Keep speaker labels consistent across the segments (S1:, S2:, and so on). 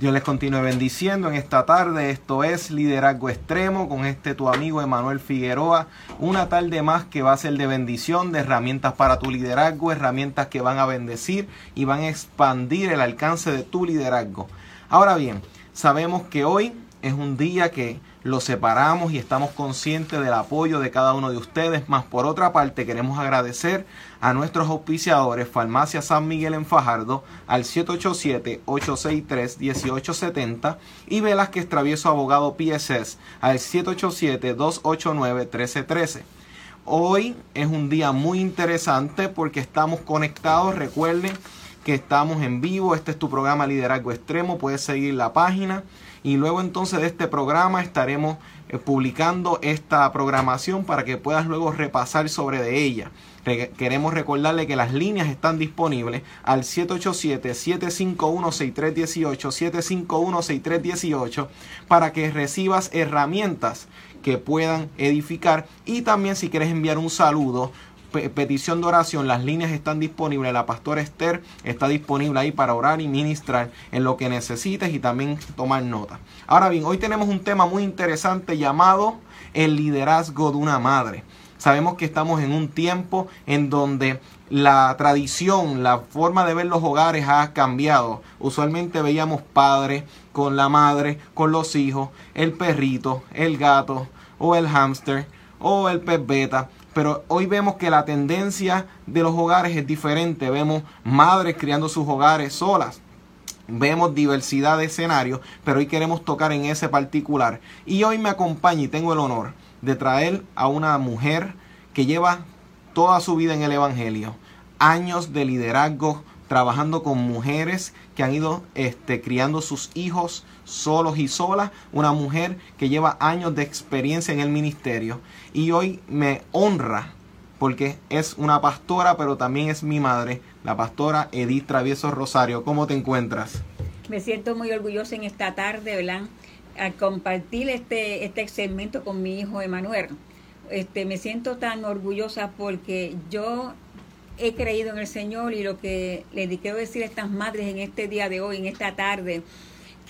S1: Dios les continúe bendiciendo en esta tarde. Esto es Liderazgo Extremo con este tu amigo Emanuel Figueroa. Una tarde más que va a ser de bendición, de herramientas para tu liderazgo, herramientas que van a bendecir y van a expandir el alcance de tu liderazgo. Ahora bien, sabemos que hoy es un día que lo separamos y estamos conscientes del apoyo de cada uno de ustedes. Más por otra parte, queremos agradecer a nuestros auspiciadores Farmacia San Miguel en Fajardo al 787-863-1870 y Velázquez Travieso Abogado PSS al 787-289-1313. Hoy es un día muy interesante porque estamos conectados. Recuerden que estamos en vivo. Este es tu programa Liderazgo Extremo. Puedes seguir la página y luego entonces de este programa estaremos eh, publicando esta programación para que puedas luego repasar sobre de ella. queremos recordarle que las líneas están disponibles al 787-751-6318, 751-6318 para que recibas herramientas que puedan edificar y también si quieres enviar un saludo petición de oración, las líneas están disponibles. La pastora Esther está disponible ahí para orar y ministrar en lo que necesites y también tomar nota. Ahora bien, hoy tenemos un tema muy interesante llamado el liderazgo de una madre. Sabemos que estamos en un tiempo en donde la tradición, la forma de ver los hogares ha cambiado. Usualmente veíamos padres con la madre, con los hijos, el perrito, el gato o el hámster o el pez beta pero hoy vemos que la tendencia de los hogares es diferente. Vemos madres criando sus hogares solas. Vemos diversidad de escenarios, pero hoy queremos tocar en ese particular. Y hoy me acompaña y tengo el honor de traer a una mujer que lleva toda su vida en el Evangelio, años de liderazgo, trabajando con mujeres que han ido este, criando sus hijos solos y solas, una mujer que lleva años de experiencia en el ministerio y hoy me honra porque es una pastora, pero también es mi madre, la pastora Edith Travieso Rosario. ¿Cómo te encuentras?
S2: Me siento muy orgullosa en esta tarde, ¿verdad? Al compartir este, este segmento con mi hijo Emanuel. Este, me siento tan orgullosa porque yo he creído en el Señor y lo que le quiero decir a estas madres en este día de hoy, en esta tarde,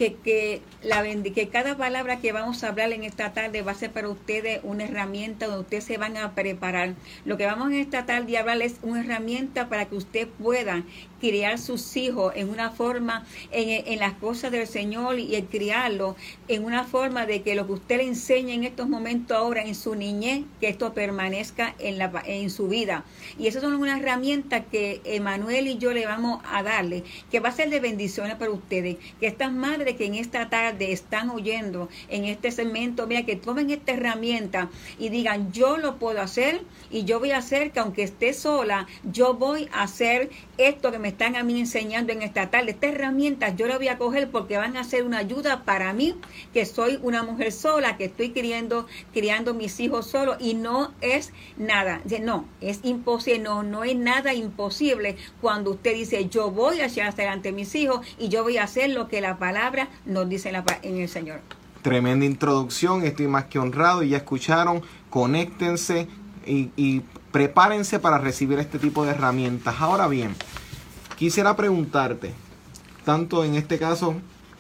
S2: que, que, la, que cada palabra que vamos a hablar en esta tarde va a ser para ustedes una herramienta donde ustedes se van a preparar. Lo que vamos en esta tarde a hablar es una herramienta para que usted pueda criar sus hijos en una forma, en, las cosas del Señor y el criarlo en una forma de que lo que usted le enseñe en estos momentos ahora en su niñez, que esto permanezca en, la, en su vida. Y eso son una herramienta que Emanuel y yo le vamos a darle, que va a ser de bendiciones para ustedes. Que estas madres que en esta tarde están oyendo en este segmento, mira, que tomen esta herramienta y digan, yo lo puedo hacer y yo voy a hacer que aunque esté sola, yo voy a hacer esto que me están a mí enseñando en esta tarde. Estas herramientas yo las voy a coger porque van a ser una ayuda para mí, que soy una mujer sola, que estoy criando, criando mis hijos solos y no es nada. No, es imposible, no, no es nada imposible cuando usted dice yo voy a echar adelante mis hijos y yo voy a hacer lo que la palabra nos dice en el Señor.
S1: Tremenda introducción, estoy más que honrado y ya escucharon, conéctense y prepárense para recibir este tipo de herramientas. Ahora bien, Quisiera preguntarte, tanto en este caso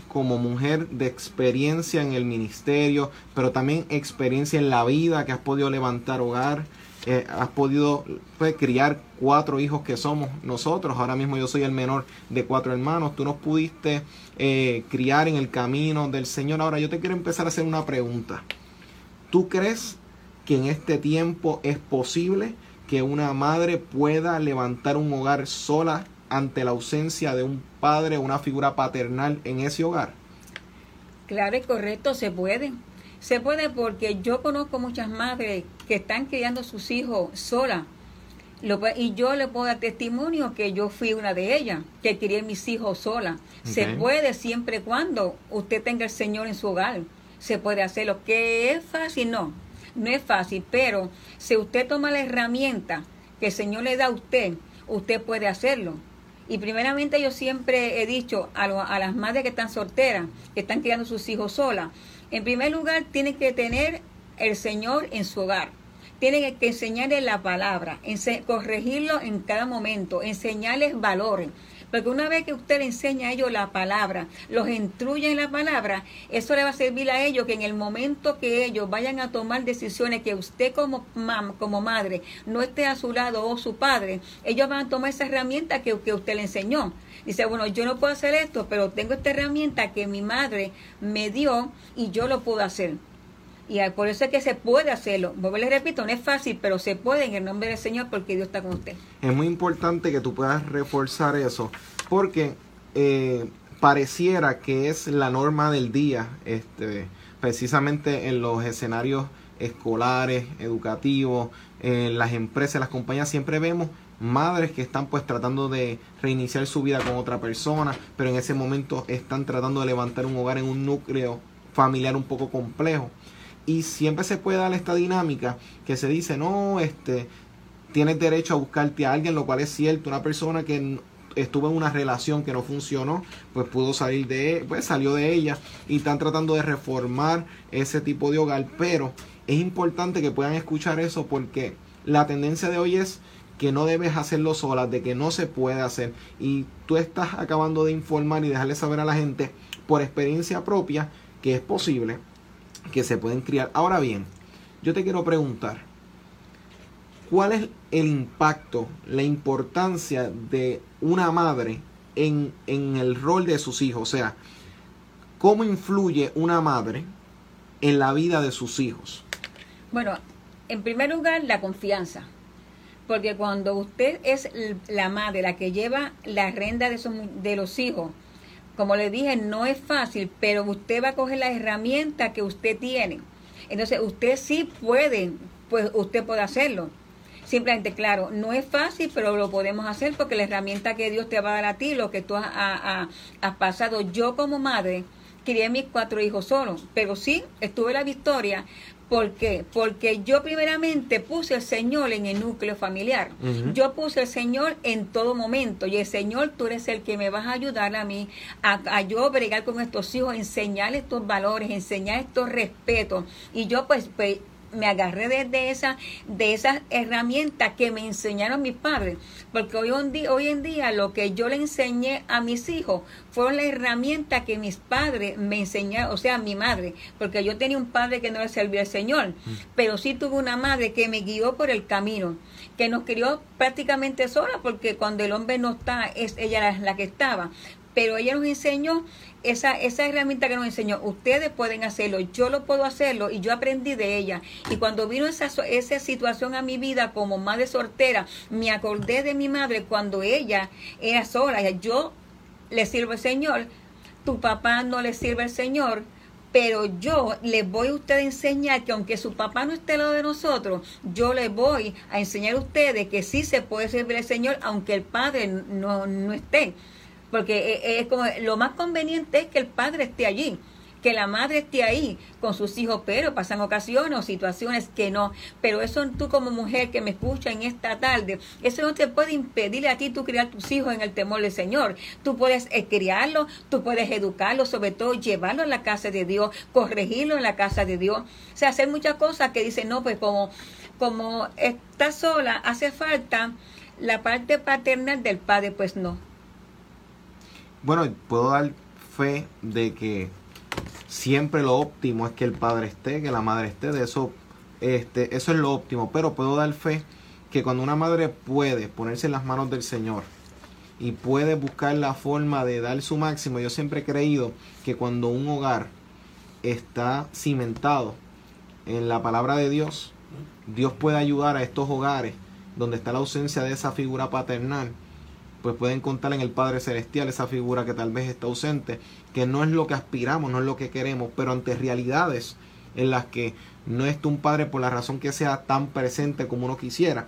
S1: como mujer de experiencia en el ministerio, pero también experiencia en la vida, que has podido levantar hogar, eh, has podido pues, criar cuatro hijos que somos nosotros. Ahora mismo yo soy el menor de cuatro hermanos. Tú nos pudiste eh, criar en el camino del Señor. Ahora yo te quiero empezar a hacer una pregunta. ¿Tú crees que en este tiempo es posible que una madre pueda levantar un hogar sola ante la ausencia de un padre o una figura paternal en ese hogar?
S2: Claro y correcto, se puede. Se puede porque yo conozco muchas madres que están criando a sus hijos solas. y yo le puedo dar testimonio que yo fui una de ellas, que crié mis hijos sola. Se puede siempre y cuando usted tenga el Señor en su hogar. Se puede hacerlo. ¿Que es fácil? No, no es fácil. Pero si usted toma la herramienta que el Señor le da a usted, usted puede hacerlo. Y primeramente yo siempre he dicho a, a las madres que están solteras, que están criando sus hijos solas, en primer lugar tienen que tener el Señor en su hogar. Tienen que enseñarles la palabra, corregirlo en cada momento, enseñarles valores. Porque una vez que usted le enseña a ellos la palabra, los instruye en la palabra, eso le va a servir a ellos que en el momento que ellos vayan a tomar decisiones que usted como, como madre no esté a su lado o su padre, ellos van a tomar esa herramienta que, que usted le enseñó. Dice, bueno, yo no puedo hacer esto, pero tengo esta herramienta que mi madre me dio y yo lo puedo hacer. Y por eso es que se puede hacerlo. Vuelvo le repito, no es fácil, pero se puede en el nombre del Señor porque Dios está con usted.
S1: Es muy importante que tú puedas reforzar eso, porque eh, pareciera que es la norma del día, este, precisamente en los escenarios escolares, educativos, en las empresas, las compañías, siempre vemos madres que están pues tratando de reiniciar su vida con otra persona, pero en ese momento están tratando de levantar un hogar en un núcleo familiar un poco complejo y siempre se puede dar esta dinámica que se dice, no, este, tienes derecho a buscarte a alguien, lo cual es cierto, una persona que estuvo en una relación que no funcionó, pues pudo salir de, pues salió de ella y están tratando de reformar ese tipo de hogar, pero es importante que puedan escuchar eso porque la tendencia de hoy es que no debes hacerlo sola, de que no se puede hacer. Y tú estás acabando de informar y dejarle saber a la gente por experiencia propia que es posible que se pueden criar. Ahora bien, yo te quiero preguntar, ¿cuál es el impacto, la importancia de una madre en, en el rol de sus hijos? O sea, ¿cómo influye una madre en la vida de sus hijos?
S2: Bueno, en primer lugar, la confianza. Porque cuando usted es la madre, la que lleva la renda de, de los hijos, como le dije, no es fácil, pero usted va a coger la herramienta que usted tiene. Entonces, usted sí puede, pues usted puede hacerlo. Simplemente, claro, no es fácil, pero lo podemos hacer porque la herramienta que Dios te va a dar a ti, lo que tú has, has pasado, yo como madre, crié mis cuatro hijos solos, pero sí estuve la victoria ¿Por qué? Porque yo primeramente puse al Señor en el núcleo familiar. Yo puse al Señor en todo momento. Y el Señor, tú eres el que me vas a ayudar a mí a, a yo bregar con estos hijos, enseñar estos valores, enseñar estos respetos. Y yo pues, pues me agarré de, esa, de esas herramientas que me enseñaron mis padres. Porque hoy en, día, hoy en día lo que yo le enseñé a mis hijos fueron las herramientas que mis padres me enseñaron, o sea, mi madre. Porque yo tenía un padre que no le servía al Señor, mm. pero sí tuve una madre que me guió por el camino, que nos crió prácticamente sola, porque cuando el hombre no está, es ella la que estaba. Pero ella nos enseñó esa, esa herramienta que nos enseñó, ustedes pueden hacerlo, yo lo puedo hacerlo y yo aprendí de ella. Y cuando vino esa, esa situación a mi vida como madre soltera, me acordé de mi madre cuando ella era sola. Yo le sirvo al Señor, tu papá no le sirve al Señor, pero yo les voy a ustedes a enseñar que aunque su papá no esté al lado de nosotros, yo les voy a enseñar a ustedes que sí se puede servir al Señor aunque el Padre no, no esté porque eh, eh, es como lo más conveniente es que el padre esté allí que la madre esté ahí con sus hijos, pero pasan ocasiones o situaciones que no. Pero eso tú como mujer que me escucha en esta tarde, eso no te puede impedir a ti tú criar tus hijos en el temor del Señor. Tú puedes eh, criarlos, tú puedes educarlos, sobre todo llevarlo a la casa de Dios, corregirlo en la casa de Dios. O sea, hacer muchas cosas que dicen, no, pues como, como está sola, hace falta la parte paternal del padre, pues no
S1: bueno, puedo dar fe de que siempre lo óptimo es que el padre esté, que la madre esté, de eso, este, eso es lo óptimo, pero puedo dar fe que cuando una madre puede ponerse en las manos del Señor y puede buscar la forma de dar su máximo, yo siempre he creído que cuando un hogar está cimentado en la palabra de Dios, Dios puede ayudar a estos hogares donde está la ausencia de esa figura paternal pues pueden contar en el Padre Celestial esa figura que tal vez está ausente, que no es lo que aspiramos, no es lo que queremos, pero ante realidades en las que no está un padre por la razón que sea tan presente como uno quisiera.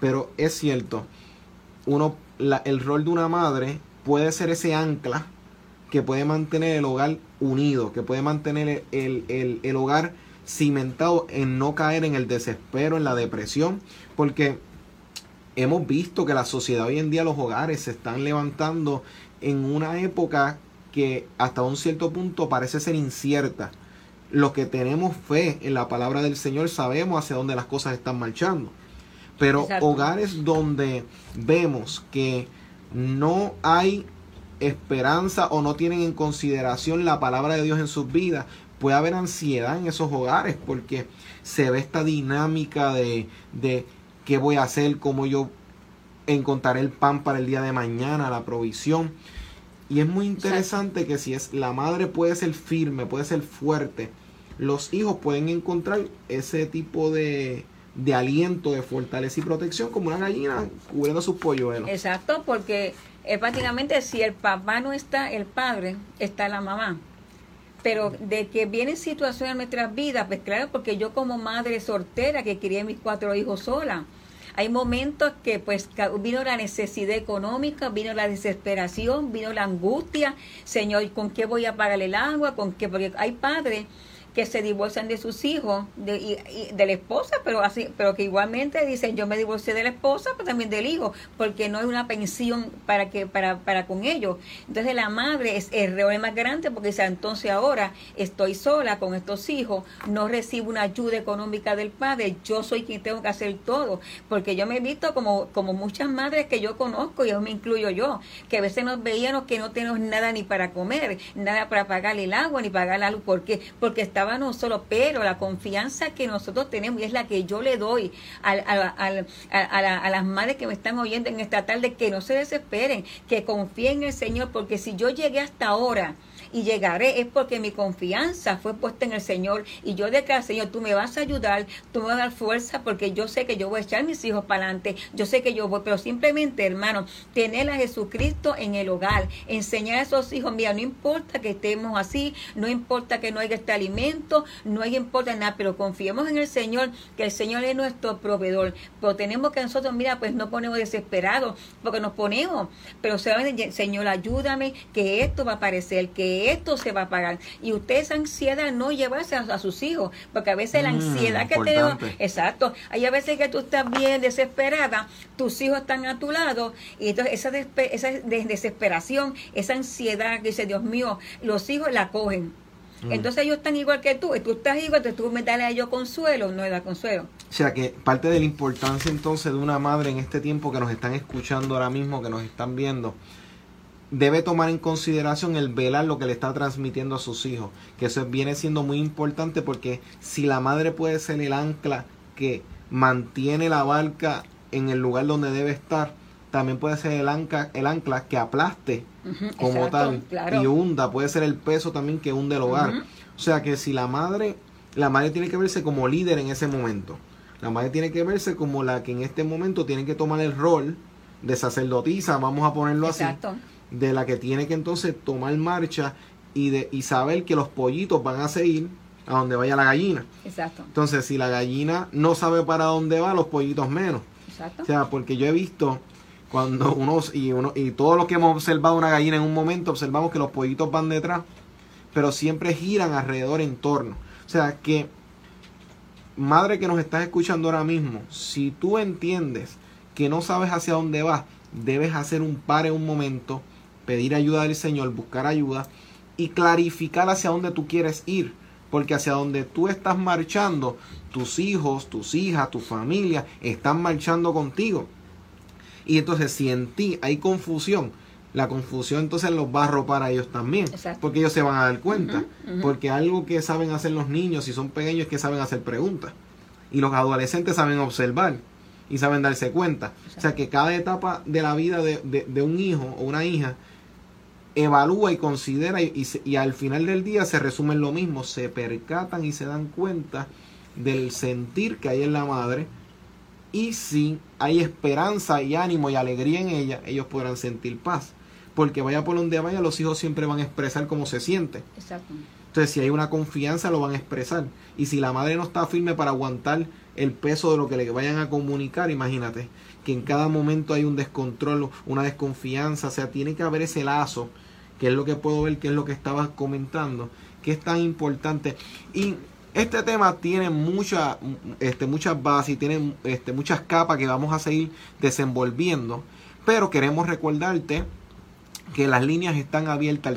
S1: Pero es cierto, uno, el rol de una madre puede ser ese ancla que puede mantener el hogar unido, que puede mantener el, el, el hogar cimentado en no caer en el desespero, en la depresión, porque hemos visto que la sociedad hoy en día, los hogares se están levantando en una época que hasta un cierto punto parece ser incierta. Los que tenemos fe en la palabra del Señor sabemos hacia dónde las cosas están marchando. Pero hogares donde vemos que no hay esperanza o no tienen en consideración la palabra de Dios en sus vidas, puede haber ansiedad en esos hogares porque se ve esta dinámica de, de qué voy a hacer, cómo yo encontraré el pan para el día de mañana, la provisión. Y es muy interesante que si es la madre puede ser firme, puede ser fuerte, los hijos pueden encontrar ese tipo de, de aliento, de fortaleza y protección como una gallina cubriendo sus polluelos.
S2: Exacto, porque es prácticamente si el papá no está, el padre, está la mamá. Pero de que vienen situaciones en nuestras vidas, pues claro, porque yo como madre soltera que crié mis cuatro hijos sola, hay momentos que pues vino la necesidad económica, vino la desesperación, vino la angustia, Señor, ¿con qué voy a pagar el agua? ¿Con qué? Porque hay padres que se divorcian de sus hijos, de, y, de la esposa, pero así, pero que igualmente dicen yo me divorcié de la esposa, pero también del hijo, porque no hay una pensión para que para, para con ellos. Entonces la madre es el reo más grande porque dice entonces ahora estoy sola con estos hijos, no recibo una ayuda económica del padre, yo soy quien tengo que hacer todo, porque yo me he visto como, como muchas madres que yo conozco, y yo me incluyo yo, que a veces nos veíamos que no tenemos nada ni para comer, nada para pagar el agua, ni pagar la luz, ¿por qué? Porque está no solo, pero la confianza que nosotros tenemos y es la que yo le doy a, a, las madres que me están oyendo en esta tarde, que no se desesperen, que confíen en el Señor, porque si yo llegué hasta ahora, y llegaré es porque mi confianza fue puesta en el Señor. Y yo declaro, Señor, tú me vas a ayudar, tú me vas a dar fuerza porque yo sé que yo voy a echar mis hijos para adelante, yo sé que yo voy, pero simplemente, hermano, tener a Jesucristo en el hogar, enseñar a esos hijos, mira, no importa que estemos así, no importa que no haya este alimento, no importa nada, pero confiemos en el Señor, que el Señor es nuestro proveedor, pero tenemos que nosotros, mira, pues no ponemos desesperados, porque nos ponemos, pero Señor, ayúdame, que esto va a aparecer, que esto se va a pagar. Y usted esa ansiedad no llevarse a, sus hijos, porque a veces la mm, ansiedad que tenemos, exacto, hay a veces que tú estás bien desesperada, tus hijos están a tu lado, y entonces esa, esa desesperación, esa ansiedad que dice, Dios mío, los hijos la cogen. Mm. Entonces ellos están igual que tú, y tú estás igual, entonces tú me das a ellos consuelo, no da consuelo.
S1: O sea que parte de la importancia entonces de una madre en este tiempo que nos están escuchando ahora mismo, que nos están viendo, debe tomar en consideración el velar lo que le está transmitiendo a sus hijos, que eso viene siendo muy importante porque si la madre puede ser el ancla que mantiene la barca en el lugar donde debe estar, también puede ser el ancla, el ancla que aplaste como tal y hunda, puede ser el peso también que hunde el hogar. O sea que si la madre, la madre tiene que verse como líder en ese momento. La madre tiene que verse como la que en este momento tiene que tomar el rol de sacerdotisa, vamos a ponerlo Exacto. así de la que tiene que entonces tomar marcha y, de, y saber que los pollitos van a seguir a donde vaya la gallina.
S2: Exacto.
S1: Entonces, si la gallina no sabe para dónde va, los pollitos menos. Exacto. O sea, porque yo he visto cuando uno y uno y todos los que hemos observado una gallina en un momento observamos que los pollitos van detrás, pero siempre giran alrededor en torno. O sea, que madre que nos estás escuchando ahora mismo, si tú entiendes que no sabes hacia dónde vas, debes hacer un par en un momento pedir ayuda del Señor, buscar ayuda y clarificar hacia dónde tú quieres ir. Porque hacia donde tú estás marchando, tus hijos, tus hijas, tu familia están marchando contigo. Y entonces si en ti hay confusión, la confusión entonces los va a ropar a ellos también. Porque ellos se van a dar cuenta. Porque algo que saben hacer los niños, si son pequeños, es que saben hacer preguntas. Y los adolescentes saben observar y saben darse cuenta. O sea que cada etapa de la vida de, de un hijo o una hija evalúa y considera y, al final del día se resume lo mismo, se percatan y se dan cuenta del sentir que hay en la madre y si hay esperanza y ánimo y alegría en ella, ellos podrán sentir paz. Porque vaya por donde vaya, los hijos siempre van a expresar cómo se siente. Entonces, si hay una confianza, lo van a expresar. Y si la madre no está firme para aguantar el peso de lo que le vayan a comunicar, imagínate en cada momento hay un descontrol, una desconfianza, o sea, tiene que haber ese lazo que es lo que puedo ver, que es lo que estabas comentando, que es tan importante. Y este tema tiene mucha, este, muchas bases y tiene este, muchas capas que vamos a seguir desenvolviendo, pero queremos recordarte que las líneas están abiertas al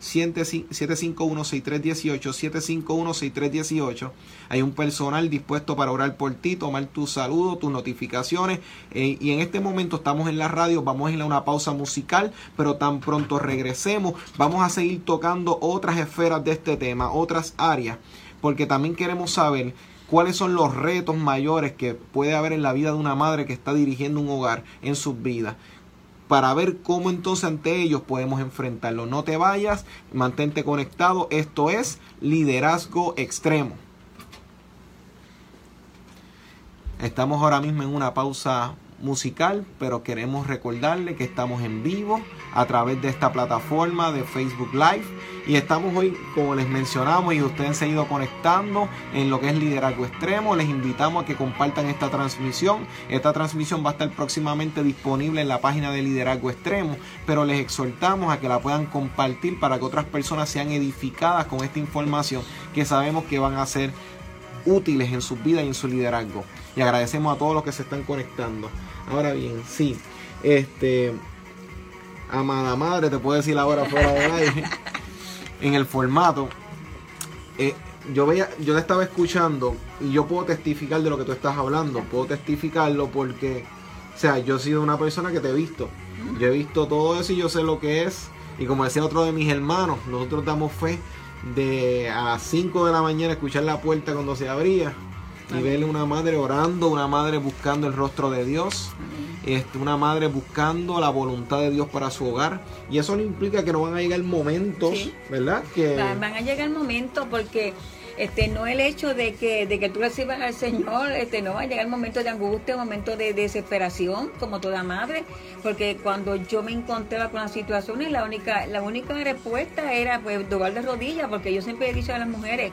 S1: 787-751-6318, 751-6318. Hay un personal dispuesto para orar por ti, tomar tus saludos, tus notificaciones. Eh, y en este momento estamos en la radio, vamos a ir a una pausa musical, pero tan pronto regresemos, vamos a seguir tocando otras esferas de este tema, otras áreas, porque también queremos saber cuáles son los retos mayores que puede haber en la vida de una madre que está dirigiendo un hogar en sus vidas para ver cómo entonces ante ellos podemos enfrentarlo. No te vayas, mantente conectado. Esto es liderazgo extremo. Estamos ahora mismo en una pausa musical, pero queremos recordarle que estamos en vivo a través de esta plataforma de Facebook Live y estamos hoy, como les mencionamos, y ustedes se han ido conectando en lo que es liderazgo extremo. Les invitamos a que compartan esta transmisión. Esta transmisión va a estar próximamente disponible en la página de liderazgo extremo, pero les exhortamos a que la puedan compartir para que otras personas sean edificadas con esta información que sabemos que van a ser útiles en su vida y en su liderazgo. Y agradecemos a todos los que se están conectando. Ahora bien, sí, este, amada madre, te puedo decir ahora fuera en el formato. Eh, yo veía, yo te estaba escuchando y yo puedo testificar de lo que tú estás hablando. Puedo testificarlo porque, o sea, yo he sido una persona que te he visto. Yo he visto todo eso y yo sé lo que es. Y como decía otro de mis hermanos, nosotros damos fe de a las 5 de la mañana escuchar la puerta cuando se abría y verle una madre orando, una madre buscando el rostro de Dios, este, una madre buscando la voluntad de Dios para su hogar. Y eso no implica que no van a llegar momentos, ¿verdad? Que...
S2: Van a llegar momentos porque este no el hecho de que de que tú recibas al Señor este no va a llegar momento de angustia momento de desesperación como toda madre porque cuando yo me encontraba con las situaciones la única la única respuesta era pues doblar de rodillas porque yo siempre he dicho a las mujeres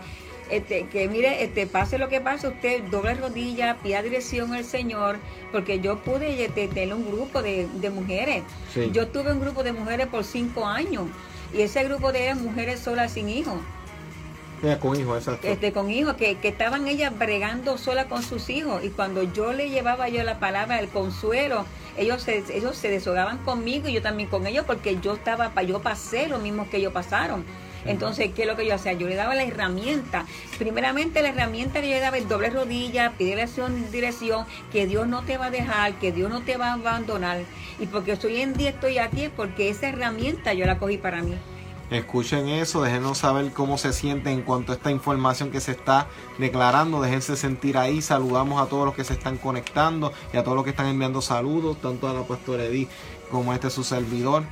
S2: este, que mire, este, pase lo que pase, usted doble rodilla, pida dirección al Señor, porque yo pude este, tener un grupo de, mujeres. Yo tuve un grupo de mujeres por cinco años y ese grupo de mujeres solas sin hijos
S1: con hijos, exacto.
S2: Este, con hijos, que, que, estaban ellas bregando sola con sus hijos. Y cuando yo le llevaba yo la palabra, el consuelo, ellos se, ellos se deshogaban conmigo y yo también con ellos, porque yo estaba, yo pasé lo mismo que ellos pasaron. Entonces, ¿qué es lo que yo hacía? Yo le daba la herramienta. Primeramente, la herramienta que yo le daba es doble rodilla, pedir dirección, dirección, que Dios no te va a dejar, que Dios no te va a abandonar. Y porque hoy en día estoy aquí es porque esa herramienta yo la cogí para mí.
S1: Escuchen eso, déjenos saber cómo se sienten en cuanto a esta información que se está declarando, déjense sentir ahí, saludamos a todos los que se están conectando y a todos los que están enviando saludos, tanto a la pastora Edith como a este su servidor.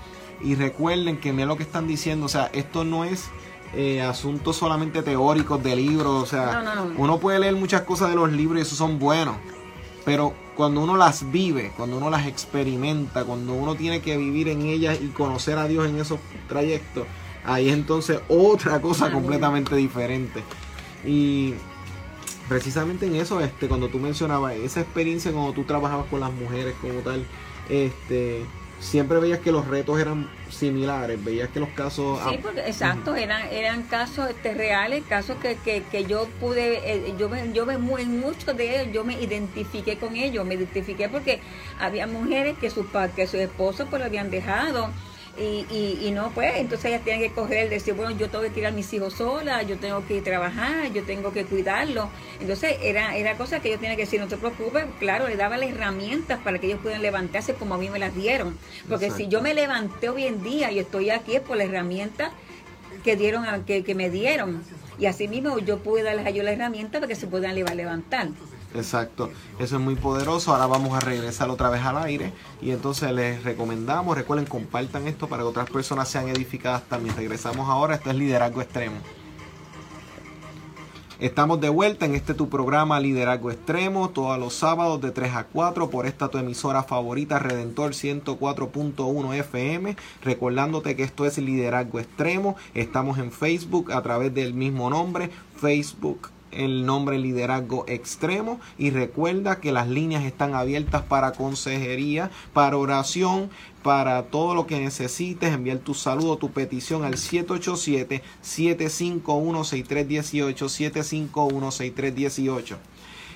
S1: Y recuerden que miren lo que están diciendo, o sea, esto no es eh, asuntos solamente teóricos de libros, o sea, uno puede leer muchas cosas de los libros y esos son buenos, pero cuando uno las vive, cuando uno las experimenta, cuando uno tiene que vivir en ellas y conocer a Dios en esos trayectos, ahí es entonces otra cosa completamente diferente. Y precisamente en eso, este, cuando tú mencionabas esa experiencia cuando tú trabajabas con las mujeres como tal, este, siempre veías que los retos eran similares, veías que los casos...
S2: Sí, porque, exacto, eran, eran casos este, reales, casos que, que, que yo pude, eh, yo, me, yo me, en muchos de ellos, yo me identifiqué con ellos, me identifiqué porque había mujeres que sus, que sus esposos pues lo habían dejado, y, y, y, no, pues, entonces ellas tienen que coger, decir, bueno, yo tengo que tirar a mis hijos sola, yo tengo que trabajar, yo tengo que cuidarlos. Entonces, era, era cosa que yo tenía que decir, no te preocupes, claro, le daba las herramientas para que ellos puedan levantarse como a mí me las dieron. Porque si yo me levanté hoy en día y estoy aquí es por la herramienta que dieron, que, que me dieron. Y así mismo yo pude darles a ellos la herramienta para que se puedan levantar.
S1: Exacto, eso es muy poderoso. Ahora vamos a regresar otra vez al aire y entonces les recomendamos, recuerden, compartan esto para que otras personas sean edificadas también. Regresamos ahora, esto es Liderazgo Extremo. Estamos de vuelta en este tu programa Liderazgo Extremo, todos los sábados de 3 a 4 por esta tu emisora favorita Redentor 104.1 FM. Recordándote que esto es Liderazgo Extremo. Estamos en Facebook a través del mismo nombre, Facebook el nombre Liderazgo Extremo y recuerda que las líneas están abiertas para consejería, para oración, para todo lo que necesites, enviar tu saludo, tu petición al 787-751-6318, 751-6318.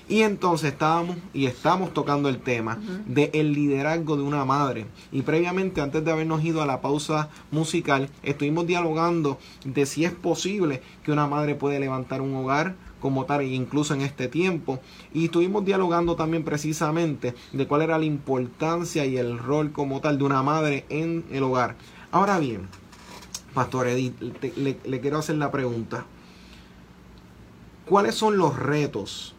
S1: Y entonces estábamos y estamos tocando el tema del el liderazgo de una madre. Y previamente, antes de habernos ido a la pausa musical, estuvimos dialogando de si es posible que una madre puede levantar un hogar como tal, incluso en este tiempo. Y estuvimos dialogando también precisamente de cuál era la importancia y el rol como tal de una madre en el hogar. Ahora bien, Pastor Edith, le, le quiero hacer la pregunta. ¿Cuáles son los retos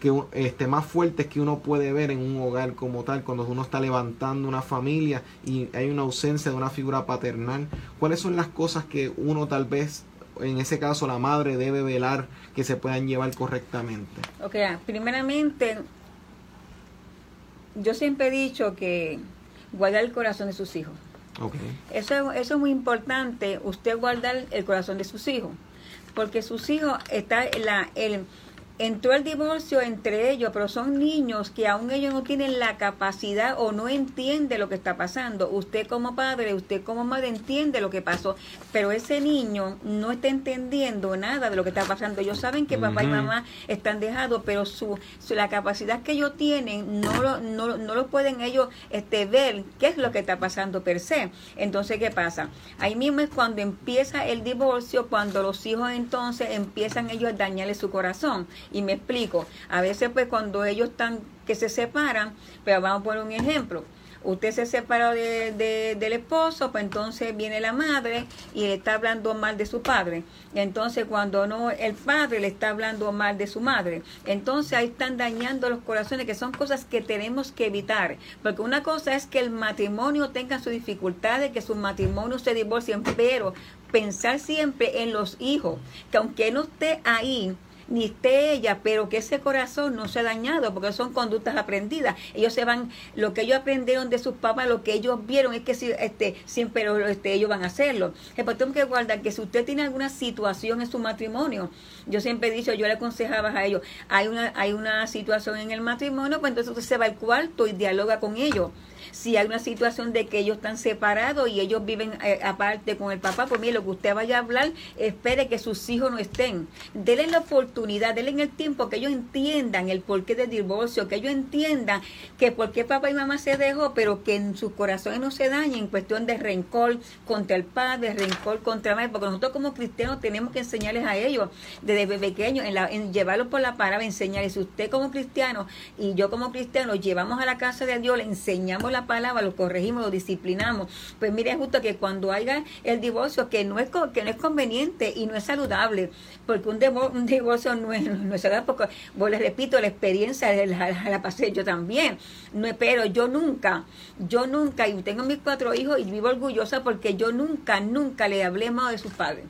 S1: que, este, más fuertes que uno puede ver en un hogar como tal, cuando uno está levantando una familia y hay una ausencia de una figura paternal? ¿Cuáles son las cosas que uno tal vez, en ese caso la madre, debe velar que se puedan llevar correctamente?
S2: Ok, primeramente, yo siempre he dicho que guardar el corazón de sus hijos. Okay. Eso, eso es muy importante, usted guardar el corazón de sus hijos porque sus hijos, está la, el, entró el divorcio entre ellos, pero son niños que aún ellos no tienen la capacidad o no entiende lo que está pasando. Usted como padre, usted como madre entiende lo que pasó, pero ese niño no está entendiendo nada de lo que está pasando. Ellos saben que papá y mamá están dejados, pero su, la capacidad que ellos tienen no lo, no, no lo pueden ellos este, ver qué es lo que está pasando per se. Entonces, ¿qué pasa? Ahí mismo es cuando empieza el divorcio, cuando los hijos entonces empiezan ellos a dañarle su corazón y me explico. A veces pues cuando ellos están que se separan, pero vamos a poner un ejemplo. Usted se separó de, del esposo, pues entonces viene la madre y le está hablando mal de su padre. Entonces cuando no, el padre le está hablando mal de su madre. Entonces ahí están dañando los corazones, que son cosas que tenemos que evitar. Porque una cosa es que el matrimonio tenga sus dificultades, que su matrimonio se divorcien, pero pensar siempre en los hijos, que aunque no esté ahí, ni esté ella, pero que ese corazón no se ha dañado, porque son conductas aprendidas. Ellos se van, lo que ellos aprendieron de sus papás, lo que ellos vieron es que si, este, siempre este, ellos van a hacerlo. Pues tengo que guardar que si usted tiene alguna situación en su matrimonio, yo siempre he dicho, yo le aconsejaba a ellos, hay una, hay una situación en el matrimonio, pues entonces usted se va al cuarto y dialoga con ellos si hay una situación de que ellos están separados y ellos viven eh, aparte con el papá, pues mire, lo que usted vaya a hablar, espere que sus hijos no estén. Denle la oportunidad, denle el tiempo que ellos entiendan el porqué del divorcio, que ellos entiendan que por qué papá y mamá se dejó, pero que en sus corazones no se dañen en cuestión de rencor contra el padre, rencor contra la madre, porque nosotros como cristianos tenemos que enseñarles a ellos desde pequeños, en, en llevarlos por la palabra, enseñarles. Usted como cristiano y yo como cristiano llevamos a la casa de Dios, le enseñamos la palabra, lo corregimos, lo disciplinamos. Pues mire, justo que cuando haya el divorcio, que no es, que no es conveniente y no es saludable, porque un, divorcio no es, no es saludable, porque, les repito, la experiencia la, la, pasé yo también. No, pero yo nunca, yo nunca, y tengo mis cuatro hijos y vivo orgullosa porque yo nunca, nunca le hablé más de sus padres.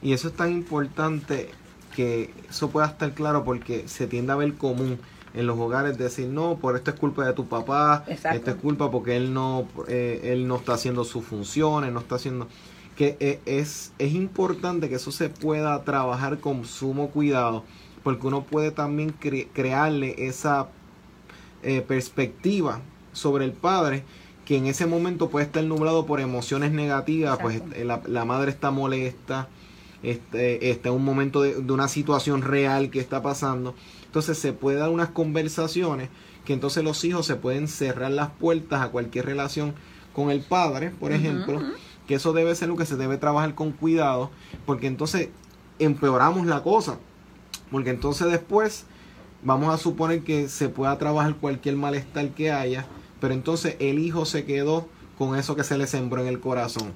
S1: Y eso es tan importante que eso pueda estar claro porque se tiende a ver común en los hogares decir no por esto es culpa de tu papá esto es culpa porque él no eh, él no está haciendo sus funciones no está haciendo que eh, es es importante que eso se pueda trabajar con sumo cuidado porque uno puede también crearle esa eh, perspectiva sobre el padre que en ese momento puede estar nublado por emociones negativas pues la, la madre está molesta este, está en un momento de, de, una situación real que está pasando entonces se puede dar unas conversaciones que entonces los hijos se pueden cerrar las puertas a cualquier relación con el padre, por ejemplo, que eso debe ser lo que se debe trabajar con cuidado, porque entonces empeoramos la cosa, porque entonces después vamos a suponer que se pueda trabajar cualquier malestar que haya, pero entonces el hijo se quedó con eso que se le sembró en el corazón.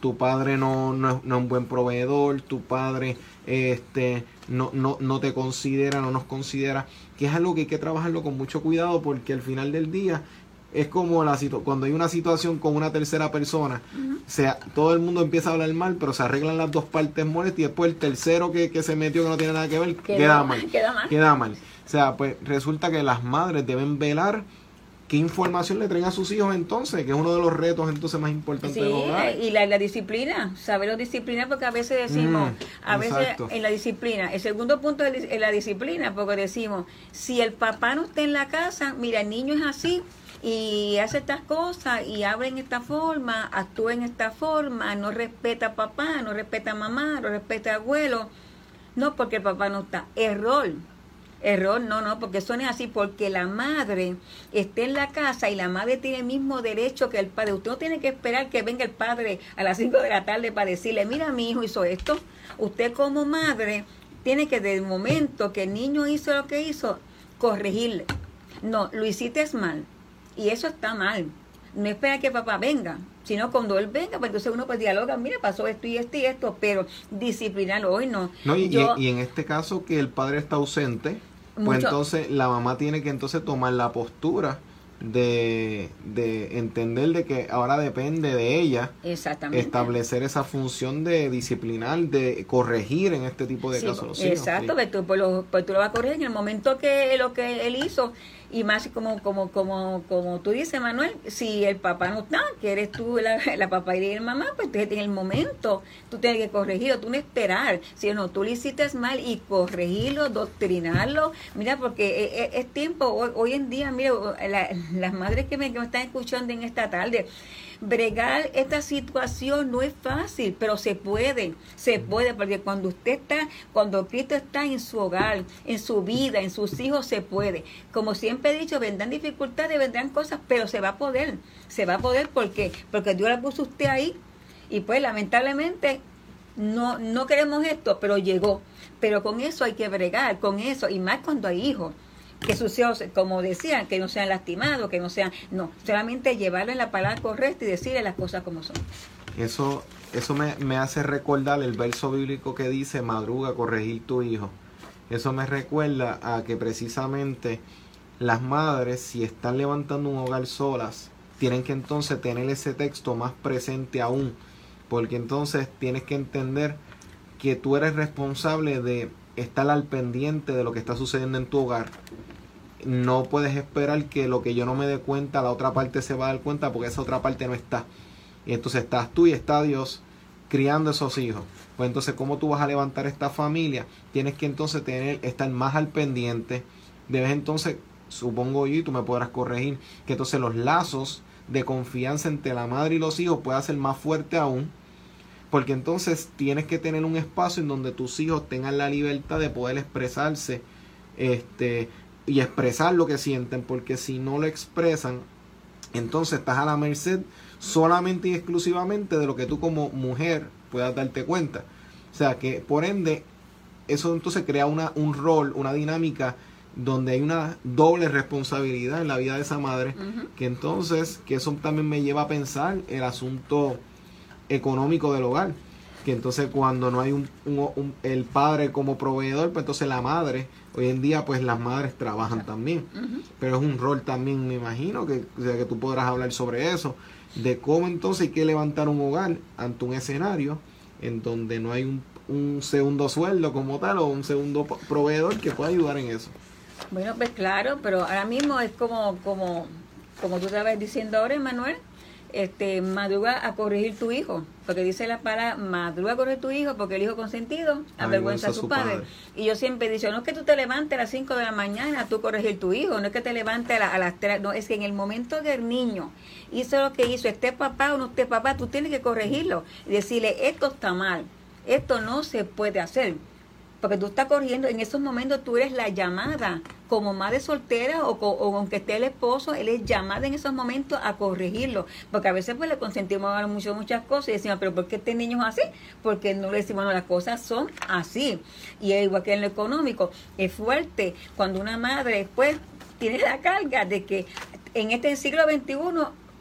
S1: Tu, padre no, no, no, es un buen proveedor, tu padre este, no, no, no te considera, no nos considera, que es algo que hay que trabajarlo con mucho cuidado porque al final del día es como la cuando hay una situación con una tercera persona, sea, todo el mundo empieza a hablar mal, pero se arreglan las dos partes molestas y después el tercero que, que se metió que no tiene nada que ver, queda, mal, queda mal. Queda mal. O sea, pues resulta que las madres deben velar qué información le traen a sus hijos entonces, que es uno de los retos entonces más importantes
S2: sí, Y la, la disciplina, saberlo disciplinar, porque a veces decimos, mm, a veces en la disciplina, el segundo punto es la disciplina, porque decimos, si el papá no está en la casa, mira, el niño es así, y hace estas cosas y habla en esta forma, actúa en esta forma, no respeta a papá, no respeta a mamá, no respeta a abuelo, no porque el papá no está, error Error, no, no, porque eso no es así, porque la madre está en la casa y la madre tiene el mismo derecho que el padre. Usted no tiene que esperar que venga el padre a las 5 de la tarde para decirle, mira, mi hijo hizo esto. Usted como madre tiene que, desde el momento que el niño hizo lo que hizo, corregirle. No, lo hiciste mal. Y eso está mal. No espera que papá venga, sino cuando él venga, pues entonces uno pues dialoga, mira, pasó esto y esto y esto, pero disciplinarlo hoy no.
S1: no y, y, en este caso que el padre está ausente, pues entonces la mamá tiene que entonces tomar la postura de, de, entender de que ahora depende de ella establecer esa función de disciplinar, de corregir en este tipo de casos.
S2: exacto, pues, tú, pues, lo, pues tú lo vas a corregir en el momento que lo que él hizo y más como como como como tú dices Manuel si el papá no está que eres tú la, la papá y el mamá pues en el momento. Tú tienes que corregirlo tú no esperar. Si no tú lo hiciste mal y corregirlo doctrinarlo. Mira porque e, e, es, tiempo. Hoy, en día mira las madres que me, que me están escuchando en esta tarde bregar esta situación no es fácil, pero se puede, se puede, porque cuando usted está, cuando Cristo está en su hogar, en su vida, en sus hijos, se puede. Como siempre he dicho, vendrán dificultades, vendrán cosas, pero se va a poder, se va a poder porque, porque Dios la puso usted ahí y pues lamentablemente no, no queremos esto, pero llegó. Pero con eso hay que bregar, con eso, y más cuando hay hijos que sus hijos, como decían, que no sean lastimados, que no sean, no, solamente llevarle la palabra correcta y decirle las cosas como son.
S1: Eso, eso me, me hace recordar el verso bíblico que dice, madruga, corregir tu hijo. Eso me recuerda a que precisamente las madres, si están levantando un hogar solas, tienen que entonces tener ese texto más presente aún, porque entonces tienes que entender que tú eres responsable de estar al pendiente de lo que está sucediendo en tu hogar. No puedes esperar que lo que yo no me dé cuenta, la otra parte se va a dar cuenta porque esa otra parte no está. Y entonces estás tú y está Dios criando esos hijos. Pues entonces, ¿cómo tú vas a levantar esta familia? Tienes que entonces tener, estar más al pendiente. Debes entonces, supongo yo, y tú me podrás corregir, que entonces los lazos de confianza entre la madre y los hijos puedan ser más fuertes aún porque entonces tienes que tener un espacio en donde tus hijos tengan la libertad de poder expresarse este, y expresar lo que sienten, porque si no lo expresan, entonces estás a la merced solamente y exclusivamente de lo que tú como mujer puedas darte cuenta. O sea que por ende, eso entonces crea una, un rol, una dinámica donde hay una doble responsabilidad en la vida de esa madre, que entonces, que eso también me lleva a pensar el asunto económico del hogar. Que entonces cuando no hay un, el padre como proveedor, pues entonces la madre, hoy en día pues las madres trabajan también. Pero es un rol también, me imagino, que, que tú podrás hablar sobre eso, de cómo entonces hay que levantar un hogar ante un escenario en donde no hay un, un segundo sueldo como tal o un segundo proveedor que pueda ayudar en eso.
S2: Bueno, pues claro, pero ahora mismo es como, como, como tú estabas diciendo ahora, Manuel, este, madruga a corregir tu hijo, porque dice la palabra, madruga a corregir tu hijo, porque el hijo consentido avergüenza a su padre. Y yo siempre he dicho, no es que tú te levantes a las 5 de la mañana tú corregir tu hijo, no es que te levantes a, las 3, no, es que en el momento del niño hizo lo que hizo, esté papá o no esté papá, tú tienes que corregirlo y decirle, esto está mal, esto no se puede hacer porque tú estás corriendo, en esos momentos tú eres la llamada, como madre soltera o, aunque esté el esposo, él es llamada en esos momentos a corregirlo, porque a veces pues le consentimos a mucho, muchas cosas y decimos, pero ¿por qué este niño es así? Porque no le decimos, no, las cosas son así. Y es igual que en lo económico, es fuerte cuando una madre después tiene la carga de que en este siglo XXI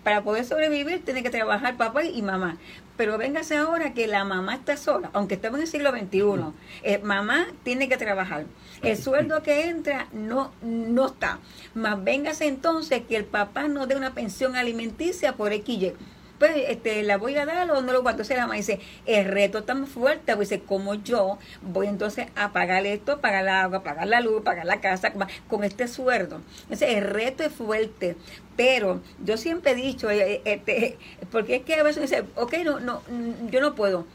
S2: para poder sobrevivir tiene que trabajar papá y mamá. Pero véngase ahora que la mamá está sola, aunque estemos en el siglo XXI. Eh, mamá tiene que trabajar. El sueldo que entra no, no está. Más véngase entonces que el papá no dé una pensión alimenticia por XY pues este, la voy a dar o no lo voy a Entonces la mamá dice, el reto muy fuerte, pues dice, como yo voy entonces a pagar esto, pagar el agua, pagar la luz, pagar la casa, con este sueldo. Entonces el reto es fuerte, pero yo siempre he dicho, eh, eh, este, porque es que a veces dice, ok, no, no, yo no puedo.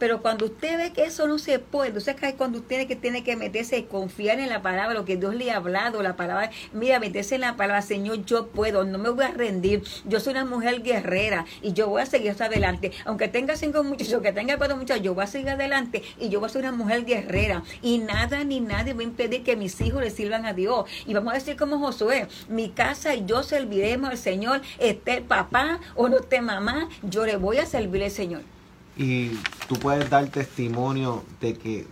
S2: Pero cuando usted ve que eso no se puede, entonces cuando usted tiene que, tiene que meterse y confiar en la palabra, lo que Dios le ha hablado, la palabra, mira, meterse en la palabra, Señor, yo puedo, no me voy a rendir, yo soy una mujer guerrera y yo voy a seguir hasta adelante, aunque tenga cinco muchachos, que tenga cuatro muchachos, yo voy a seguir adelante y yo voy a ser una mujer guerrera y nada ni nadie va a impedir que mis hijos le sirvan a Dios. Y vamos a decir como Josué, mi casa y yo serviremos al Señor, esté papá o no esté mamá, yo le voy a servir al Señor.
S1: Y tú puedes dar testimonio de que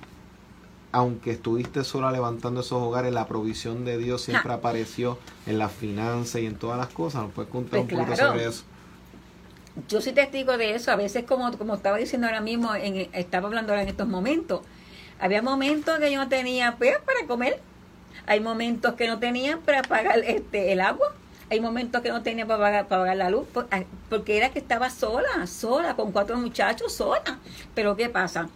S1: aunque estuviste sola levantando esos hogares, la provisión de Dios siempre apareció en las finanzas y en todas las cosas. ¿Nos puedes contar
S2: Pues
S1: un poquito
S2: claro.
S1: sobre eso?
S2: Yo soy testigo de eso. A veces, como, como estaba diciendo ahora mismo, en, estaba hablando ahora en estos momentos, había momentos que yo no tenía pues, para comer. Hay momentos que no tenía para pagar este, el agua. Hay momentos que no tenía para pagar, para la luz, ah, porque era que estaba sola, sola, con cuatro muchachos, sola. Pero ¿qué pasa?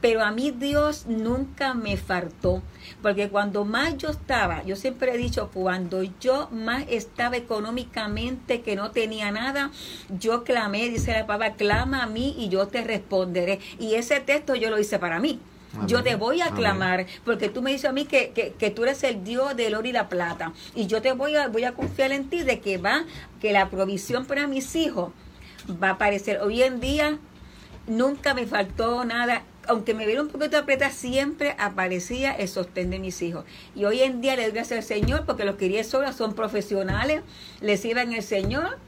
S2: Pero a mí Dios nunca me faltó, porque cuando más yo estaba, yo siempre he dicho, cuando yo más estaba económicamente, que no tenía nada, yo clamé, dice la palabra, clama a mí y yo te responderé. Y ese texto yo lo hice para mí. Yo te voy a
S1: Amén.
S2: clamar, porque tú me dices a mí que, que, que tú eres el Dios del oro y la plata. Y yo te voy a, voy a confiar en ti de que va, que la provisión para mis hijos va a aparecer. Hoy en día nunca me faltó nada. Aunque me viera un poquito apretada, siempre aparecía el sostén de mis hijos. Y hoy en día le doy gracias al Señor porque los que solas son profesionales, le sirven el Señor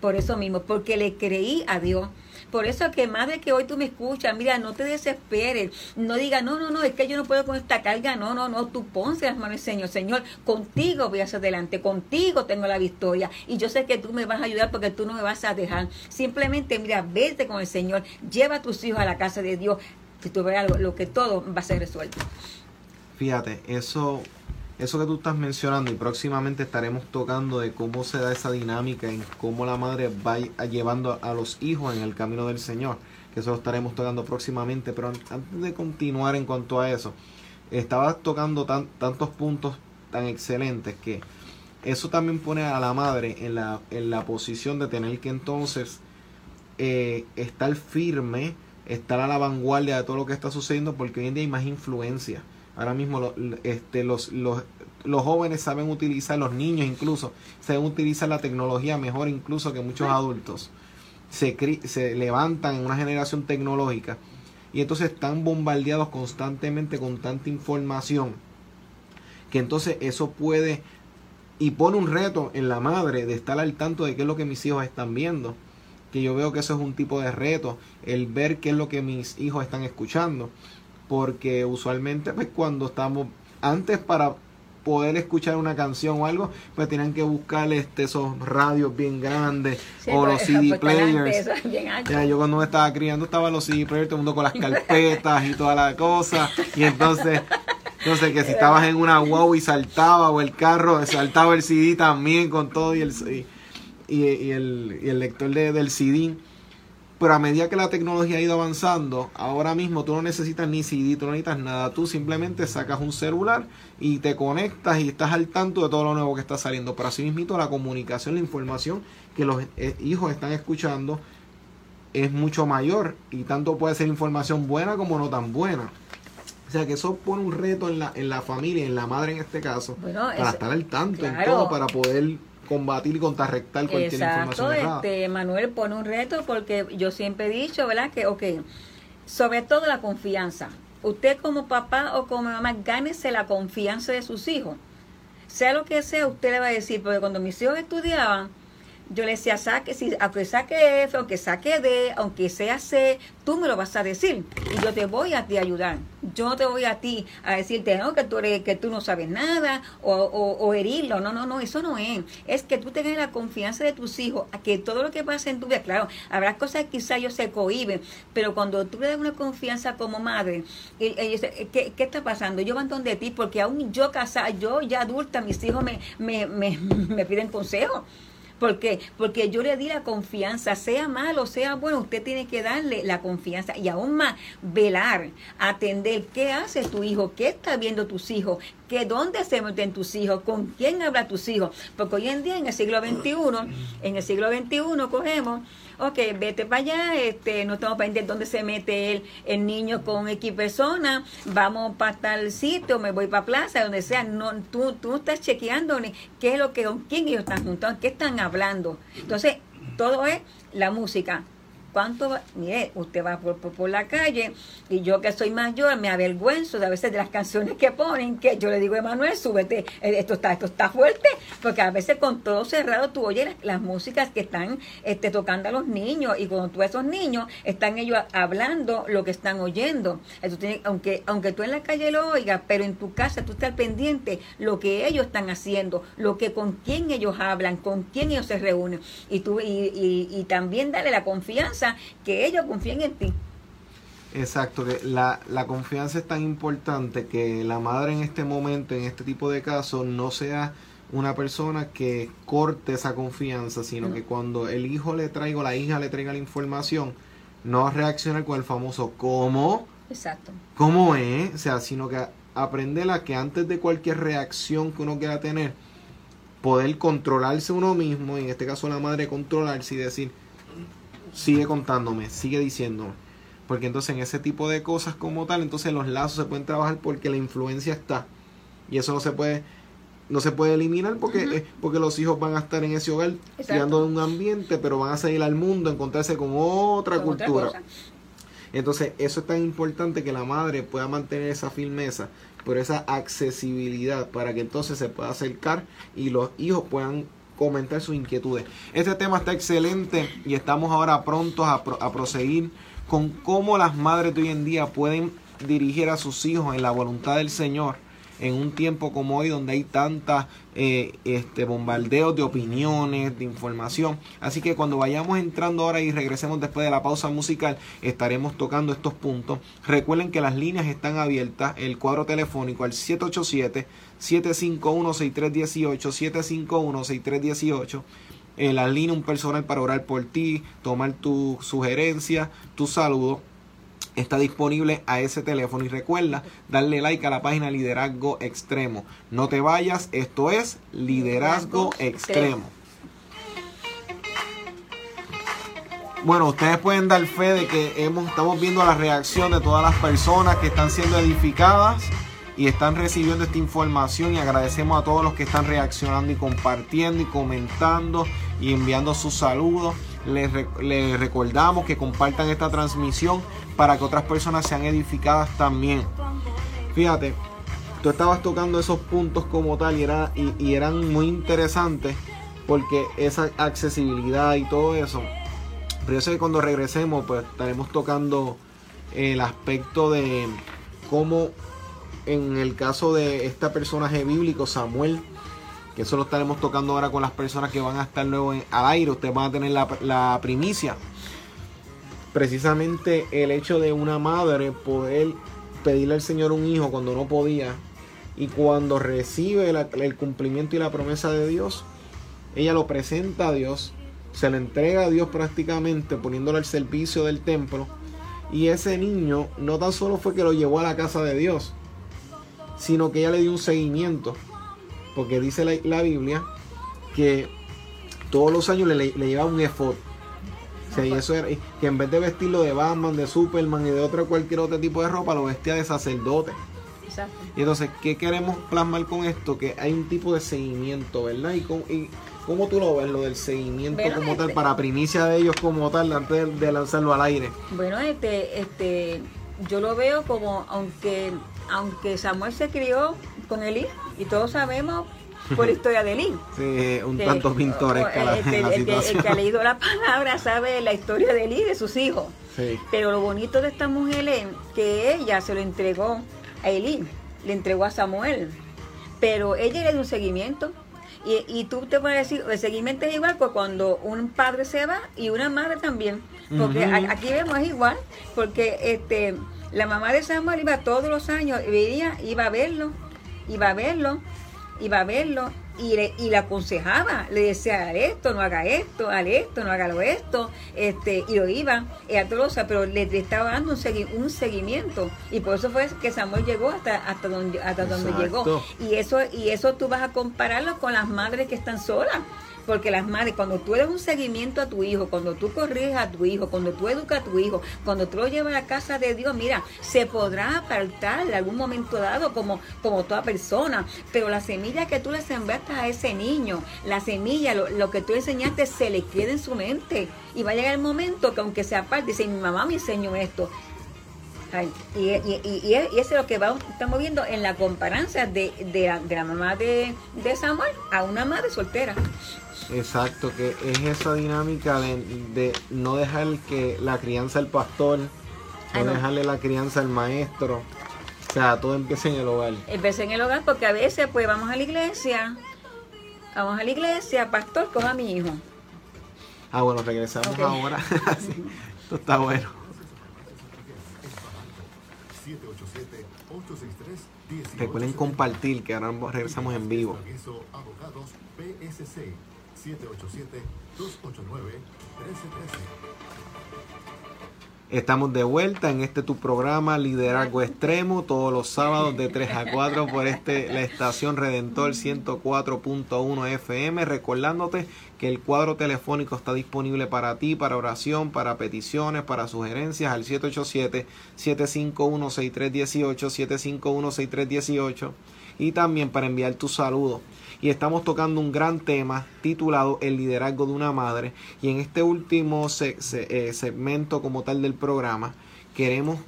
S2: por eso mismo, porque le creí a Dios. Por eso que madre que hoy tú me escuchas, mira, no te desesperes, no digas, no, no, no, es que yo no puedo con esta carga, no, no, no, tú ponse las manos al Señor, Señor, contigo voy hacia adelante, contigo tengo la victoria y yo sé que tú me vas a ayudar porque tú no me vas a dejar. Simplemente, mira, vete con el Señor, lleva a tus hijos a la casa de Dios, que tú verás lo, lo que todo va a ser resuelto.
S1: Fíjate, eso, eso que tú estás mencionando y próximamente estaremos tocando de cómo se da esa dinámica en cómo la madre va llevando a los hijos en el camino del Señor, que eso lo estaremos tocando próximamente, pero an- antes de continuar en cuanto a eso, estabas tocando tan- tantos puntos tan excelentes que eso también pone a la madre en la, en la posición de tener que entonces eh, estar firme, estar a la vanguardia de todo lo que está sucediendo, porque hoy en día hay más influencia. Ahora mismo lo- este, los, los, los jóvenes saben utilizar, los niños incluso, saben utilizar la tecnología mejor incluso que muchos adultos. Se, se levantan en una generación tecnológica y entonces están bombardeados constantemente con tanta información que entonces eso puede y pone un reto en la madre de estar al tanto de qué es lo que mis hijos están viendo que yo veo que eso es un tipo de reto, el ver qué es lo que mis hijos están escuchando, porque usualmente pues cuando estamos antes para poder escuchar una canción o algo, pues tenían que buscar este esos radios bien grandes
S2: Sí,
S1: o los CD players.
S2: bien.
S1: Ya, yo cuando me estaba criando estaba los CD players, todo el mundo con las carpetas y toda la cosa. Y entonces, entonces que si estabas en una wow y saltaba o el carro, saltaba el CD también con todo y el, y, y- y el, y el lector de- del CD. Pero a medida que la tecnología ha ido avanzando, ahora mismo tú no necesitas ni CD, tú no necesitas nada. Tú simplemente sacas un celular y te conectas y estás al tanto de todo lo nuevo que está saliendo. Pero así mismo la comunicación, la información que los eh, hijos están escuchando es mucho mayor y tanto puede ser información buena como no tan buena. O sea que eso pone un reto en la, en la familia, en la madre en este caso,
S2: Bueno,
S1: para
S2: es-
S1: estar al tanto en todo, para poder combatir y contrarrestar cualquier
S2: Exacto,
S1: información errada.
S2: este, Manuel pone un reto porque yo siempre he dicho, ¿verdad? Que, ok, sobre todo la confianza. Usted como papá o como mamá, gánese la confianza de sus hijos. Sea lo que sea, usted le va a decir, porque cuando mis hijos estudiaban, yo le decía, saque, si, aunque saque F, aunque saque D, aunque sea C, tú me lo vas a decir y yo te voy a ti ayudar. Yo no te voy a ti a decirte, no, que tú, eres, que tú no sabes nada o, o, herirlo. No, no, no, eso no es. Es que tú tengas la confianza de tus hijos, a que todo lo que pasa en tu vida, claro, habrá cosas que quizás ellos se cohiben, pero cuando tú le das una confianza como madre, y- ellos dicen, ¿qué, ¿qué está pasando? Yo van donde ti porque aún yo casada, yo ya adulta, mis hijos me, me, me, me piden consejo. ¿Por qué? Porque yo le di la confianza, sea malo, sea bueno, usted tiene que darle la confianza y aún más velar, atender qué hace tu hijo, qué está viendo tus hijos, que dónde se meten tus hijos, con quién habla tus hijos. Porque hoy en día en el siglo XXI, en el siglo XXI cogemos ok, vete para allá, este, no estamos pendientes dónde se mete el, el niño con X persona, vamos para tal sitio, me voy para plaza, donde sea, no, tú, tú estás chequeando ni qué es lo que, con quién ellos están juntos, qué están hablando. Entonces, todo es la música cuánto, mire, usted va por, por, la calle y yo que soy mayor me avergüenzo de a veces de las canciones que ponen, que yo le digo, Emanuel, súbete, eh, esto está, esto está fuerte, porque a veces con todo cerrado tú oyes las, músicas que están este, tocando a los niños y cuando tú esos niños están ellos hablando lo que están oyendo. Entonces, aunque, aunque tú en la calle lo oigas, pero en tu casa tú estás pendiente lo que ellos están haciendo, lo que con quién ellos hablan, con quién ellos se reúnen y tú y, y también dale la confianza que ellos confíen en ti.
S1: Exacto, que la, la, confianza es tan importante que la madre en este momento, en este tipo de casos, no sea una persona que corte esa confianza, sino que cuando el hijo le traiga o la hija le traiga la información, no reaccione con el famoso ¿cómo?
S2: Exacto.
S1: ¿Cómo es? O sea, sino que aprenderla que antes de cualquier reacción que uno quiera tener, poder controlarse uno mismo, y en este caso la madre controlarse y decir, sigue contándome, sigue diciéndome. Porque entonces en ese tipo de cosas como tal, entonces los lazos se pueden trabajar porque la influencia está. Y eso no se puede no se puede eliminar porque porque los hijos van a estar en ese hogar creando un ambiente, pero van a salir al mundo, a encontrarse con otra cultura. entonces, eso es tan importante que la madre pueda mantener esa firmeza, por esa accesibilidad para que entonces se pueda acercar y los hijos puedan comentar sus inquietudes. Este tema está excelente y estamos ahora prontos a, a proseguir con cómo las madres de hoy en día pueden dirigir a sus hijos en la voluntad del Señor en un tiempo como hoy donde hay tantas eh, este, bombardeos de opiniones, de información. Así que cuando vayamos entrando ahora y regresemos después de la pausa musical, estaremos tocando estos puntos. Recuerden que las líneas están abiertas, el cuadro telefónico al 787 751 6318 751 6318 en la línea un personal para orar por ti, tomar tu sugerencia, tu saludo está disponible a ese teléfono. Y recuerda darle like a la página Liderazgo Extremo. No te vayas, esto es Liderazgo Extremo. Bueno, ustedes pueden dar fe de que hemos, estamos viendo la reacción de todas las personas que están siendo edificadas y están recibiendo esta información y agradecemos a todos los que están reaccionando y compartiendo y comentando y enviando sus saludos. Les, les recordamos que compartan esta transmisión para que otras personas sean edificadas también. Fíjate, tú estabas tocando esos puntos como tal y, era, y, eran muy interesantes porque esa accesibilidad y todo eso. Pero yo sé que cuando regresemos pues estaremos tocando el aspecto de cómo en el caso de este personaje bíblico, Samuel, que eso lo estaremos tocando ahora con las personas que van a estar luego al aire, ustedes van a tener la, la primicia. Precisamente el hecho de una madre poder pedirle al Señor un hijo cuando no podía y cuando recibe el cumplimiento y la promesa de Dios, ella lo presenta a Dios, se le entrega a Dios prácticamente poniéndolo al servicio del templo. Y ese niño no tan solo fue que lo llevó a la casa de Dios, sino que ella le dio un seguimiento, porque dice la, Biblia que todos los años le, le llevaba un efod y eso era, que en vez de vestirlo de Batman, de Superman y de otro cualquier otro tipo de ropa, lo vestía de sacerdote. Exacto. Y entonces, ¿qué queremos plasmar con esto? Que hay un tipo de seguimiento, ¿verdad? Y, y ¿cómo tú lo ves, lo del seguimiento como tal, este para primicia de ellos como tal, antes de lanzarlo al aire?
S2: Bueno, este, este, yo lo veo como, aunque, aunque Samuel se crió con Eli, y todos sabemos por la historia de Lynn.
S1: Sí, un tanto pintores
S2: este, el, que ha leído la palabra sabe la historia de Lynn y de sus hijos. Sí. Pero lo bonito de esta mujer es que ella se lo entregó a Elí, le entregó a Samuel. Pero ella le dio un seguimiento. Y, y, tú te puedes decir, el seguimiento es igual que cuando un padre se va y una madre también. Porque aquí vemos es igual, porque este la mamá de Samuel iba todos los años, veía, iba a verlo, iba a verlo, iba a verlo y le, y le aconsejaba, le decía, esto, no haga esto, haz esto, no haga lo esto, este, y lo iba, a pero le, estaba dando un, un, seguimiento, y por eso fue que Samuel llegó hasta, hasta donde, hasta donde llegó. Y eso, y eso tú vas a compararlo con las madres que están solas, Porque las madres, cuando tú eres un seguimiento a tu hijo, cuando tú corriges a tu hijo, cuando tú educas a tu hijo, cuando tú lo llevas a la casa de Dios, mira, se podrá apartar en algún momento dado como, como toda persona, pero la semilla que tú le sembraste a ese niño, la semilla, lo, que tú enseñaste, se le queda en su mente. Y va a llegar el momento que aunque sea parte, dice, mi mamá me enseñó esto, y, eso es lo que estamos viendo en la comparancia de, la, mamá de, Samuel a una madre soltera.
S1: Exacto, que es esa dinámica de, no dejar que la crianza del pastor, no, dejarle la crianza al maestro. O sea, todo empieza en el hogar.
S2: Empieza en el hogar porque a veces pues vamos a la iglesia, vamos a la iglesia, pastor, coja a mi hijo.
S1: Ah, bueno, regresamos ahora. Esto está bueno. Recuerden compartir que ahora regresamos en vivo. Estamos de vuelta en este tu programa Liderazgo Extremo todos los sábados de 3 a 4 por este la estación Redentor 104.1 FM recordándote que el cuadro telefónico está disponible para ti, para oración, para peticiones, para sugerencias al 787-751-6318, 751-6318 y también para enviar tu saludo. Y estamos tocando un gran tema titulado El liderazgo de una madre. Y en este último eh, segmento como tal del programa queremos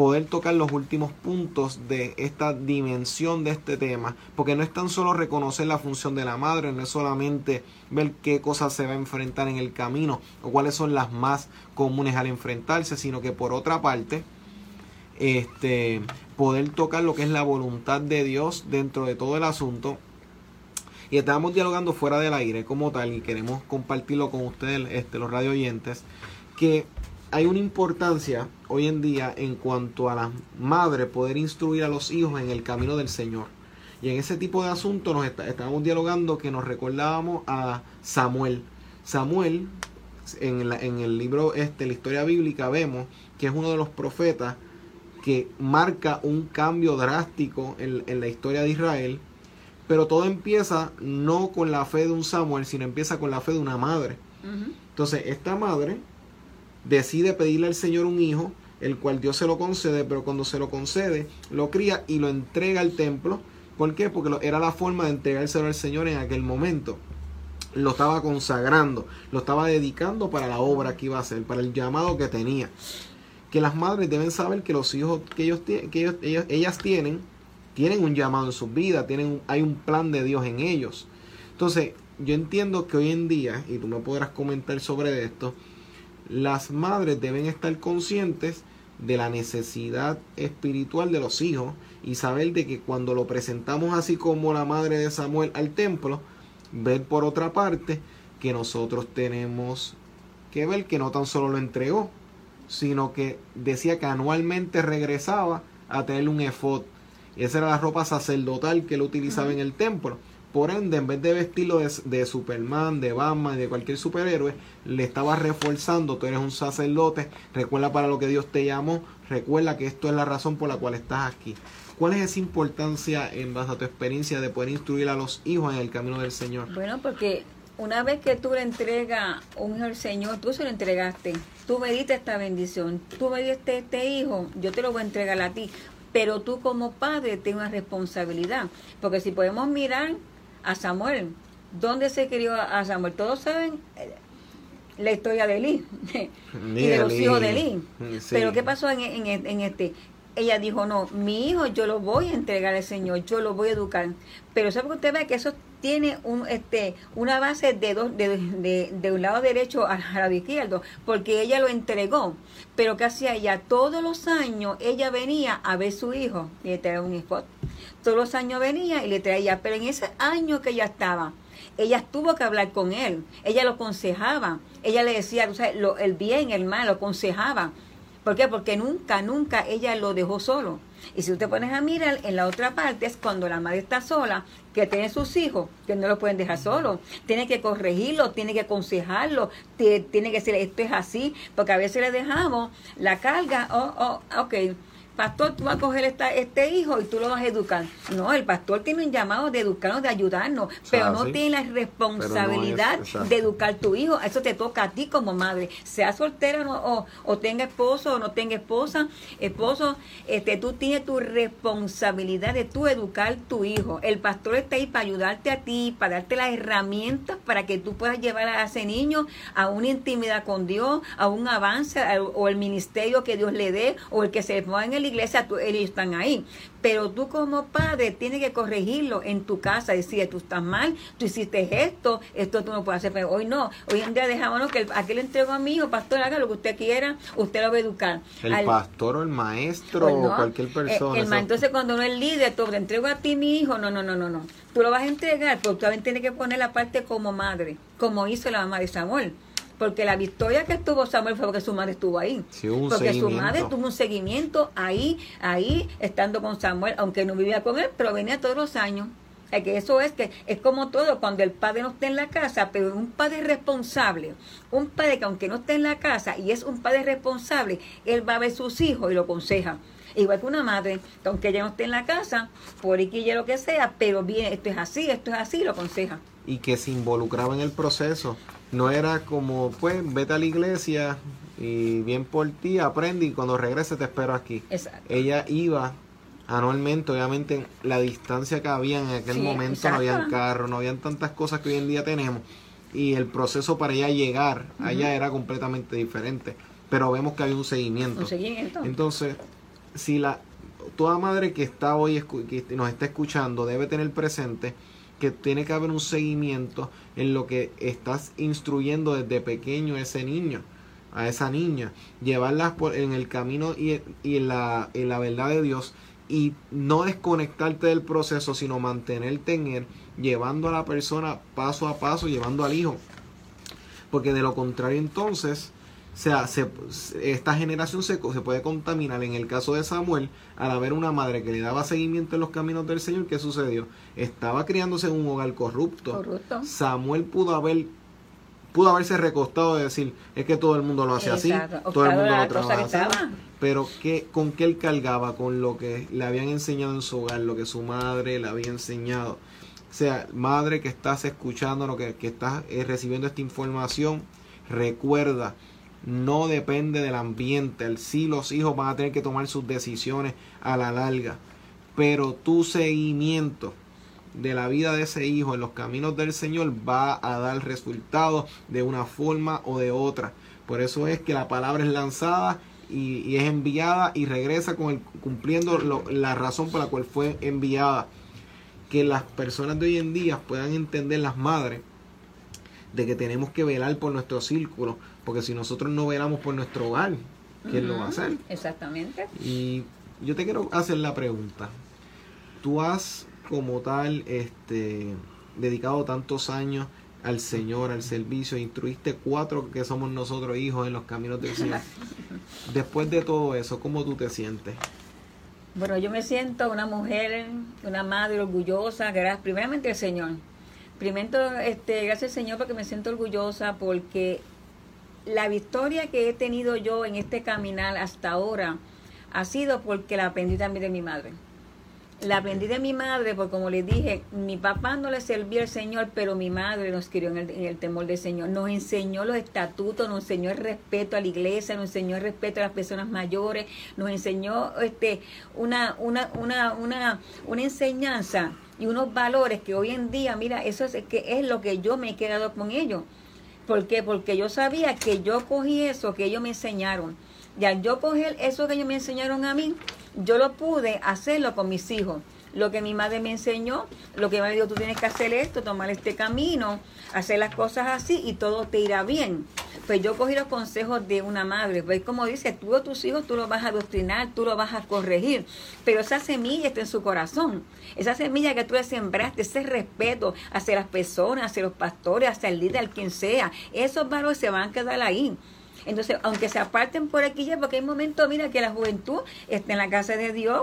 S1: poder tocar los últimos puntos de esta dimensión de este tema, porque no es tan solo reconocer la función de la madre, no es solamente ver qué cosas se va a enfrentar en el camino o cuáles son las más comunes al enfrentarse, sino que por otra parte, este, poder tocar lo que es la voluntad de Dios dentro de todo el asunto. Y estamos dialogando fuera del aire como tal y queremos compartirlo con ustedes, este, los radio oyentes, que hay una importancia hoy en día en cuanto a la madre poder instruir a los hijos en el camino del Señor. Y en ese tipo de asuntos nos estábamos dialogando que nos recordábamos a Samuel. Samuel, en, en el libro este, la historia bíblica, vemos que es uno de los profetas que marca un cambio drástico en, en la historia de Israel. Pero todo empieza no con la fe de un Samuel, sino empieza con la fe de una madre. Entonces, esta madre decide pedirle al Señor un hijo, el cual Dios se lo concede, pero cuando se lo concede, lo cría y lo entrega al templo. ¿Por qué? Porque era la forma de entregárselo al Señor en aquel momento. Lo estaba consagrando, lo estaba dedicando para la obra que iba a hacer, para el llamado que tenía. Que las madres deben saber que los hijos que, ellos, que ellas tienen, tienen un llamado en sus vidas, tienen, hay un plan de Dios en ellos. Entonces, yo entiendo que hoy en día, y tú me podrás comentar sobre esto, las madres deben estar conscientes de la necesidad espiritual de los hijos y saber de que cuando lo presentamos así como la madre de Samuel al templo, ver por otra parte que nosotros tenemos que ver que no tan solo lo entregó, sino que decía que anualmente regresaba a tener un efod. Esa era la ropa sacerdotal que él utilizaba en el templo. Por ende, en vez de vestirlo de, Superman, de Batman, de cualquier superhéroe, le estaba reforzando, tú eres un sacerdote, recuerda para lo que Dios te llamó, recuerda que esto es la razón por la cual estás aquí. ¿Cuál es esa importancia en base a tu experiencia de poder instruir a los hijos en el camino del Señor?
S2: Bueno, porque una vez que tú le entregas un hijo al Señor, tú se lo entregaste, tú me diste esta bendición, tú me diste este hijo, yo te lo voy a entregar a ti. Pero tú como padre tienes una responsabilidad, porque si podemos mirar a Samuel. ¿Dónde se crió a Samuel? Todos saben eh, la historia de Eli y de los hijos de Eli. Pero ¿qué pasó en, en, este? Ella dijo, no, mi hijo yo lo voy a entregar al Señor, yo lo voy a educar. Pero ¿sabe que usted ve que eso tiene un, este, una base de, dos, de, de, de, un lado derecho al lado izquierdo, porque ella lo entregó. Pero ¿qué hacía ella? Todos los años ella venía a ver su hijo y le traía un hijo. Todos los años venía y le traía, pero en ese año que ella estaba, ella tuvo que hablar con él, ella lo aconsejaba, ella le decía lo, el bien, el mal, lo aconsejaba. ¿Por qué? Porque nunca, nunca ella lo dejó solo. Y si usted pones a mirar, en la otra parte es cuando la madre está sola, que tiene sus hijos, que no lo pueden dejar solo. Tiene que corregirlo, tiene que aconsejarlo, tiene que decir esto es así, porque a veces le dejamos la carga, oh, oh, ok, pastor, tú vas a coger esta, este hijo y tú lo vas a educar. No, el pastor tiene un llamado de educarnos, de ayudarnos, pero no tiene la responsabilidad de educar tu hijo. Eso te toca a ti como madre. Sea soltera o, o, tenga esposo o no tenga esposa, esposo, este, tú tienes tu responsabilidad de tú educar tu hijo. El pastor está ahí para ayudarte a ti, para darte las herramientas para que tú puedas llevar a ese niño a una intimidad con Dios, a un avance o el ministerio que Dios le dé o el que se ponga en la iglesia, ellos están ahí. Pero tú como padre tienes que corregirlo en tu casa, decir, tú estás mal, tú hiciste esto, esto tú no puedes hacer, pero hoy no. Hoy en día dejámonos que aquel entrego a mi hijo, pastor, haga lo que usted quiera, usted lo va a educar.
S1: El pastor o el maestro o cualquier eh, persona.
S2: El, entonces cuando uno es líder, tú te entrego a ti mi hijo, no, no, no, no, no. Tú lo vas a entregar, pero tú también tienes que poner la parte como madre, como hizo la mamá de Samuel. Porque la victoria que tuvo Samuel fue porque su madre estuvo ahí. porque su madre tuvo un seguimiento ahí, ahí, estando con Samuel, aunque no vivía con él, pero venía todos los años. Es que eso es que es como todo, cuando el padre no está en la casa, pero un padre responsable, un padre que aunque no esté en la casa y es un padre responsable, él va a ver sus hijos y lo aconseja. Igual que una madre, que aunque ella no esté en la casa, por aquí lo que sea, pero bien, esto es así, esto es así, lo aconseja.
S1: Y que se involucraba en el proceso no era como, pues, vete a la iglesia y bien por ti, aprende y cuando regrese te espero aquí. Ella iba anualmente, obviamente la distancia que había en aquel momento, no habían carro, no habían tantas cosas que hoy en día tenemos y el proceso para ella llegar allá era completamente diferente, pero vemos que había un seguimiento.
S2: Un seguimiento.
S1: Entonces, si la toda madre que está hoy que nos está escuchando debe tener presente que tiene que haber un seguimiento en lo que estás instruyendo desde pequeño a ese niño, a esa niña, llevarlas por, en el camino y, la, en la verdad de Dios y no desconectarte del proceso, sino mantenerte en él, llevando a la persona paso a paso, llevando al hijo. Porque de lo contrario entonces o sea, esta generación se, se puede contaminar. En el caso de Samuel, al haber una madre que le daba seguimiento en los caminos del Señor, ¿qué sucedió? Estaba criándose en un hogar corrupto. Samuel pudo haber pudo haberse recostado de decir, es que todo el mundo lo hace así, todo el mundo lo trabaja así. Pero ¿qué, ¿con qué él cargaba? Con lo que le habían enseñado en su hogar, lo que su madre le había enseñado. O sea, madre que estás escuchando, lo que, que estás eh, recibiendo esta información, recuerda no depende del ambiente. Sí, los hijos van a tener que tomar sus decisiones a la larga. Pero tu seguimiento de la vida de ese hijo en los caminos del Señor va a dar resultados de una forma o de otra. Por eso es que la palabra es lanzada y, es enviada y regresa con el, cumpliendo la razón por la cual fue enviada. Que las personas de hoy en día puedan entender las madres de que tenemos que velar por nuestro círculo, porque si nosotros no velamos por nuestro hogar, ¿quién lo va a hacer?
S2: Exactamente.
S1: Y yo te quiero hacer la pregunta. Tú has como tal este dedicado tantos años al Señor, al servicio, instruiste cuatro que somos nosotros hijos en los caminos del Señor. Después de todo eso, ¿cómo tú te sientes?
S2: Bueno, yo me siento una mujer, una madre orgullosa, gracias primeramente al Señor. Primero, este, gracias al Señor porque me siento orgullosa porque la victoria que he tenido yo en este caminar hasta ahora ha sido porque la aprendí también de mi madre. La aprendí de mi madre porque, como les dije, mi papá no le servía al Señor, pero mi madre nos crió en el, temor del Señor. Nos enseñó los estatutos, nos enseñó el respeto a la iglesia, nos enseñó el respeto a las personas mayores, nos enseñó este, una, una, una, una, una enseñanza y unos valores que hoy en día, mira, eso es, que es lo que yo me he quedado con ellos. ¿Por qué? Porque yo sabía que yo cogí eso que ellos me enseñaron. Y al yo coger eso que ellos me enseñaron a mí, yo lo pude hacerlo con mis hijos. Lo que mi madre me enseñó, lo que me dijo, tú tienes que hacer esto, tomar este camino, hacer las cosas así y todo te irá bien. Pues yo cogí los consejos de una madre, pues como dice, tú a tus hijos tú los vas a adoctrinar, tú los vas a corregir, pero esa semilla está en su corazón, esa semilla que tú le sembraste, ese respeto hacia las personas, hacia los pastores, hacia el líder, quien sea, esos valores se van a quedar ahí. Entonces, aunque se aparten por aquí ya, porque hay momentos, mira, que la juventud está en la casa de Dios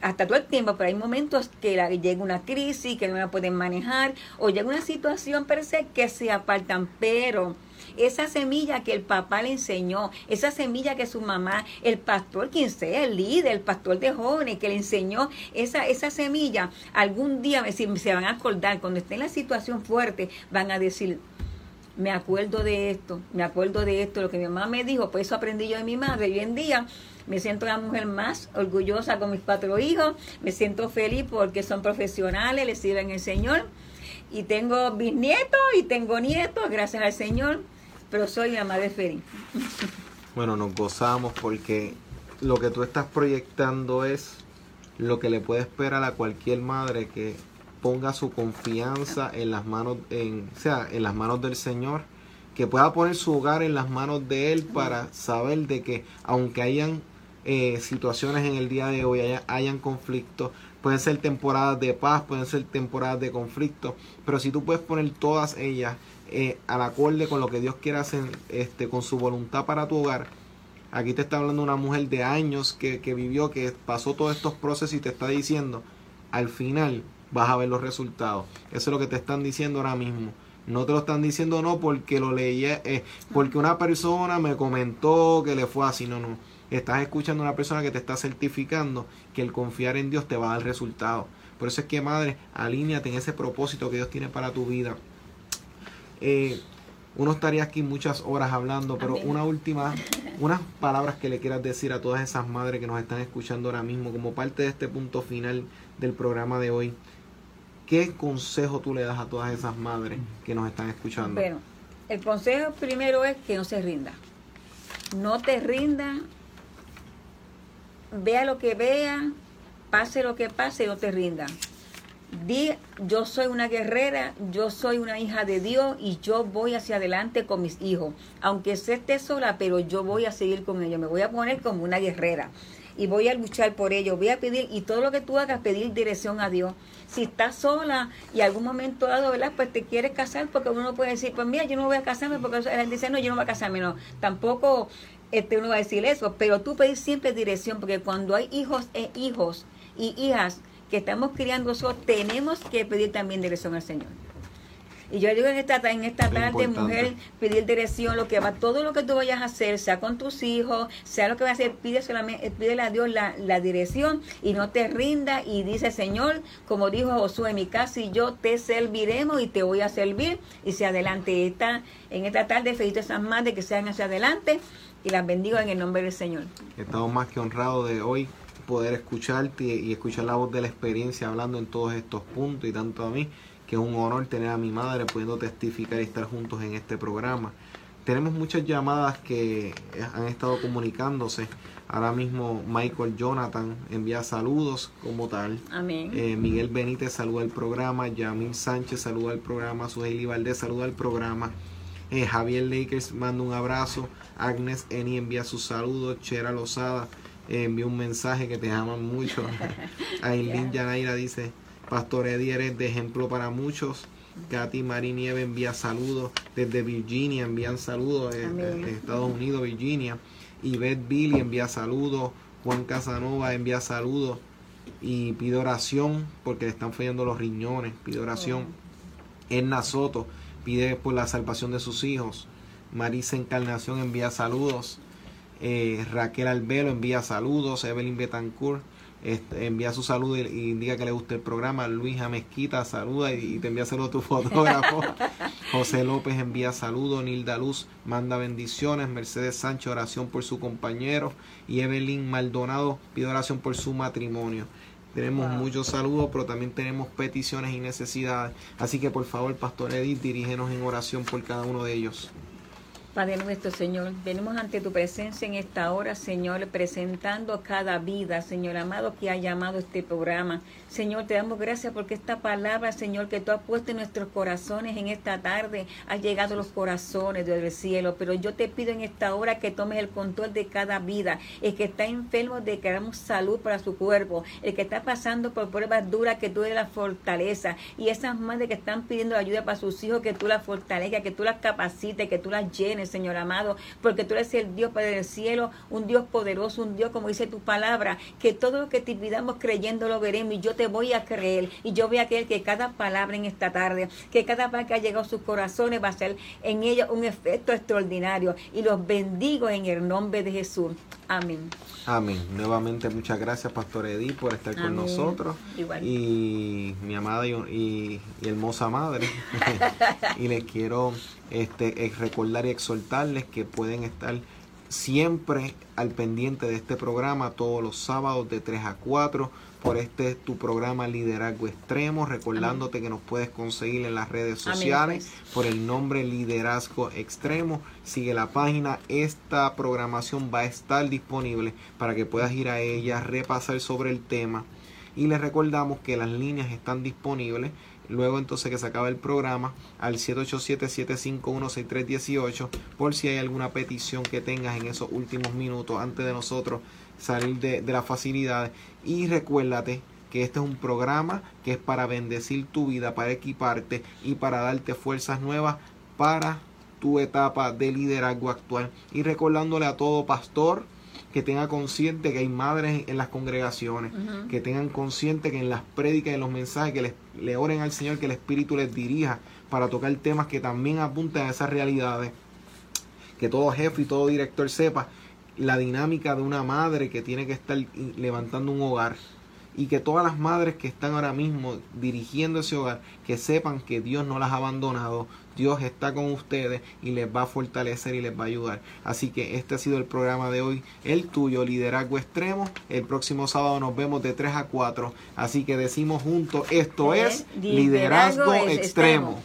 S2: hasta todo el tiempo, pero hay momentos que llega una crisis, que no la pueden manejar, o llega una situación per se que se apartan, pero esa semilla que el papá le enseñó, esa semilla que su mamá, el pastor, quien sea, el líder, el pastor de jóvenes que le enseñó, esa, esa semilla, algún día se van a acordar, cuando esté en la situación fuerte, van a decir, me acuerdo de esto, me acuerdo de esto, lo que mi mamá me dijo, pues eso aprendí yo de mi madre. Y hoy en día me siento la mujer más orgullosa con mis cuatro hijos, me siento feliz porque son profesionales, les sirven el Señor. Y tengo bisnietos y tengo nietos, gracias al Señor, pero soy una madre feliz.
S1: Bueno, nos gozamos porque lo que tú estás proyectando es lo que le puede esperar a cualquier madre que ponga su confianza en las manos, en, sea, en las manos del Señor, que pueda poner su hogar en las manos de Él para saber de que aunque hayan eh, situaciones en el día de hoy, hayan conflictos, pueden ser temporadas de paz, pueden ser temporadas de conflicto, pero si tú puedes poner todas ellas eh, al acorde con lo que Dios quiere hacer, este, con su voluntad para tu hogar, aquí te está hablando una mujer de años que vivió, que pasó todos estos procesos y te está diciendo, al final vas a ver los resultados. Eso es lo que te están diciendo ahora mismo. No te lo están diciendo no porque lo leí, eh, porque una persona me comentó que le fue así, no, no. Estás escuchando a una persona que te está certificando que el confiar en Dios te va a dar resultados. Por eso es que, madre, alíñate en ese propósito que Dios tiene para tu vida. Eh, uno estaría aquí muchas horas hablando, pero una última, unas palabras que le quieras decir a todas esas madres que nos están escuchando ahora mismo como parte de este punto final del programa de hoy. ¿Qué consejo tú le das a todas esas madres que nos están escuchando?
S2: Bueno, el consejo primero es que no se rinda. No te rinda, vea lo que vea, pase lo que pase, no te rinda. Di, yo soy una guerrera, yo soy una hija de Dios y yo voy hacia adelante con mis hijos. Aunque se esté sola, pero yo voy a seguir con ellos. Me voy a poner como una guerrera y voy a luchar por ellos. Voy a pedir, y todo lo que tú hagas, pedir dirección a Dios si estás sola y algún momento dado, ¿verdad? Pues te quieres casar porque uno puede decir, pues mira, yo no voy a casarme porque la gente dice, no, yo no voy a casarme, no. Tampoco este, uno va a decir eso, pero tú pedir siempre dirección porque cuando hay hijos e hijos y hijas que estamos criando eso, tenemos que pedir también dirección al Señor. Y yo digo en esta, en esta tarde, mujer, pedir dirección, lo que va, todo lo que tú vayas a hacer, sea con tus hijos, sea lo que vas a hacer, pide solamente, pídele a Dios la, la dirección y no te rinda y dice, Señor, como dijo Josué, mi casa y yo te serviremos y te voy a servir y se adelante. Esta, en esta tarde, felicito a esas madres que sean hacia adelante y las bendigo en el nombre del Señor.
S1: Estamos más que honrados de hoy poder escucharte y escuchar la voz de la experiencia hablando en todos estos puntos y tanto a mí que es un honor tener a mi madre pudiendo testificar y estar juntos en este programa. Tenemos muchas llamadas que han estado comunicándose. Ahora mismo Michael Jonathan envía saludos como tal.
S2: Amén.
S1: Eh, Miguel Benítez saluda el programa. Yamil Sánchez saluda el programa. Suheili Valdés saluda el programa. Eh, Javier Lakers manda un abrazo. Agnes Eni envía sus saludos. Chera Lozada eh, envía un mensaje que te aman mucho. Aileen Yanaira dice Pastor Eddie eres de ejemplo para muchos. Katy Marie Nieve envía saludos desde Virginia, envían saludos eh, en Estados Unidos, Virginia. Y Beth Billy envía saludos. Juan Casanova envía saludos. Y pide oración porque le están fallando los riñones. Pide oración. Oh. Edna Soto pide por la salvación de sus hijos. Marisa Encarnación envía saludos. Eh, Raquel Albelo envía saludos. Evelyn Betancourt este, envía su saludo y, indica que le gusta el programa. Luisa Mezquita saluda y, te envía saludo a tu fotógrafo. José López envía saludos. Nilda Luz manda bendiciones. Mercedes Sánchez oración por su compañero. Y Evelyn Maldonado pide oración por su matrimonio. Tenemos muchos saludos, pero también tenemos peticiones y necesidades. Así que por favor, Pastor Edith, dirígenos en oración por cada uno de ellos.
S2: Padre nuestro, Señor, venimos ante tu presencia en esta hora, Señor, presentando cada vida, Señor amado, que ha llamado este programa. Señor, te damos gracias porque esta palabra, Señor, que tú has puesto en nuestros corazones en esta tarde, ha llegado a los corazones del cielo. Pero yo te pido en esta hora que tomes el control de cada vida. El que está enfermo, de que damos salud para su cuerpo. El que está pasando por pruebas duras, que tú eres la fortaleza. Y esas madres que están pidiendo ayuda para sus hijos, que tú las fortalezcas, que tú las capacites, que tú las llenes Señor amado, porque tú eres el Dios Padre del cielo, un Dios poderoso, un Dios, como dice tu palabra, que todo lo que te pidamos creyendo lo veremos y yo te voy a creer y yo voy a creer que cada palabra en esta tarde, que cada palabra que ha llegado a sus corazones va a ser en ella un efecto extraordinario y los bendigo en el nombre de Jesús. Amén.
S1: Amén. Nuevamente muchas gracias, Pastor Edith, por estar con nosotros. Y mi amada y, hermosa madre. y les quiero este, eh, recordar y exhortarles que pueden estar siempre al pendiente de este programa todos los sábados de 3 a 4 por este tu programa Liderazgo Extremo, recordándote que nos puedes conseguir en las redes sociales pues. por el nombre Liderazgo Extremo. Sigue la página, esta programación va a estar disponible para que puedas ir a ella, repasar sobre el tema. Y les recordamos que las líneas están disponibles luego entonces que se acaba el programa al 787-751-6318 por si hay alguna petición que tengas en esos últimos minutos antes de nosotros salir de, de las facilidades. Y recuérdate que este es un programa que es para bendecir tu vida, para equiparte y para darte fuerzas nuevas para tu etapa de liderazgo actual. Y recordándole a todo pastor que tenga consciente que hay madres en las congregaciones, que tengan consciente que en las prédicas y en los mensajes que les, le oren al Señor, que el Espíritu les dirija para tocar temas que también apunten a esas realidades. Que todo jefe y todo director sepa la dinámica de una madre que tiene que estar levantando un hogar y que todas las madres que están ahora mismo dirigiendo ese hogar, que sepan que Dios no las ha abandonado, Dios está con ustedes y les va a fortalecer y les va a ayudar. Así que este ha sido el programa de hoy, el tuyo, Liderazgo Extremo. El próximo sábado nos vemos de 3 a 4. Así que decimos juntos, esto es Liderazgo, extremo.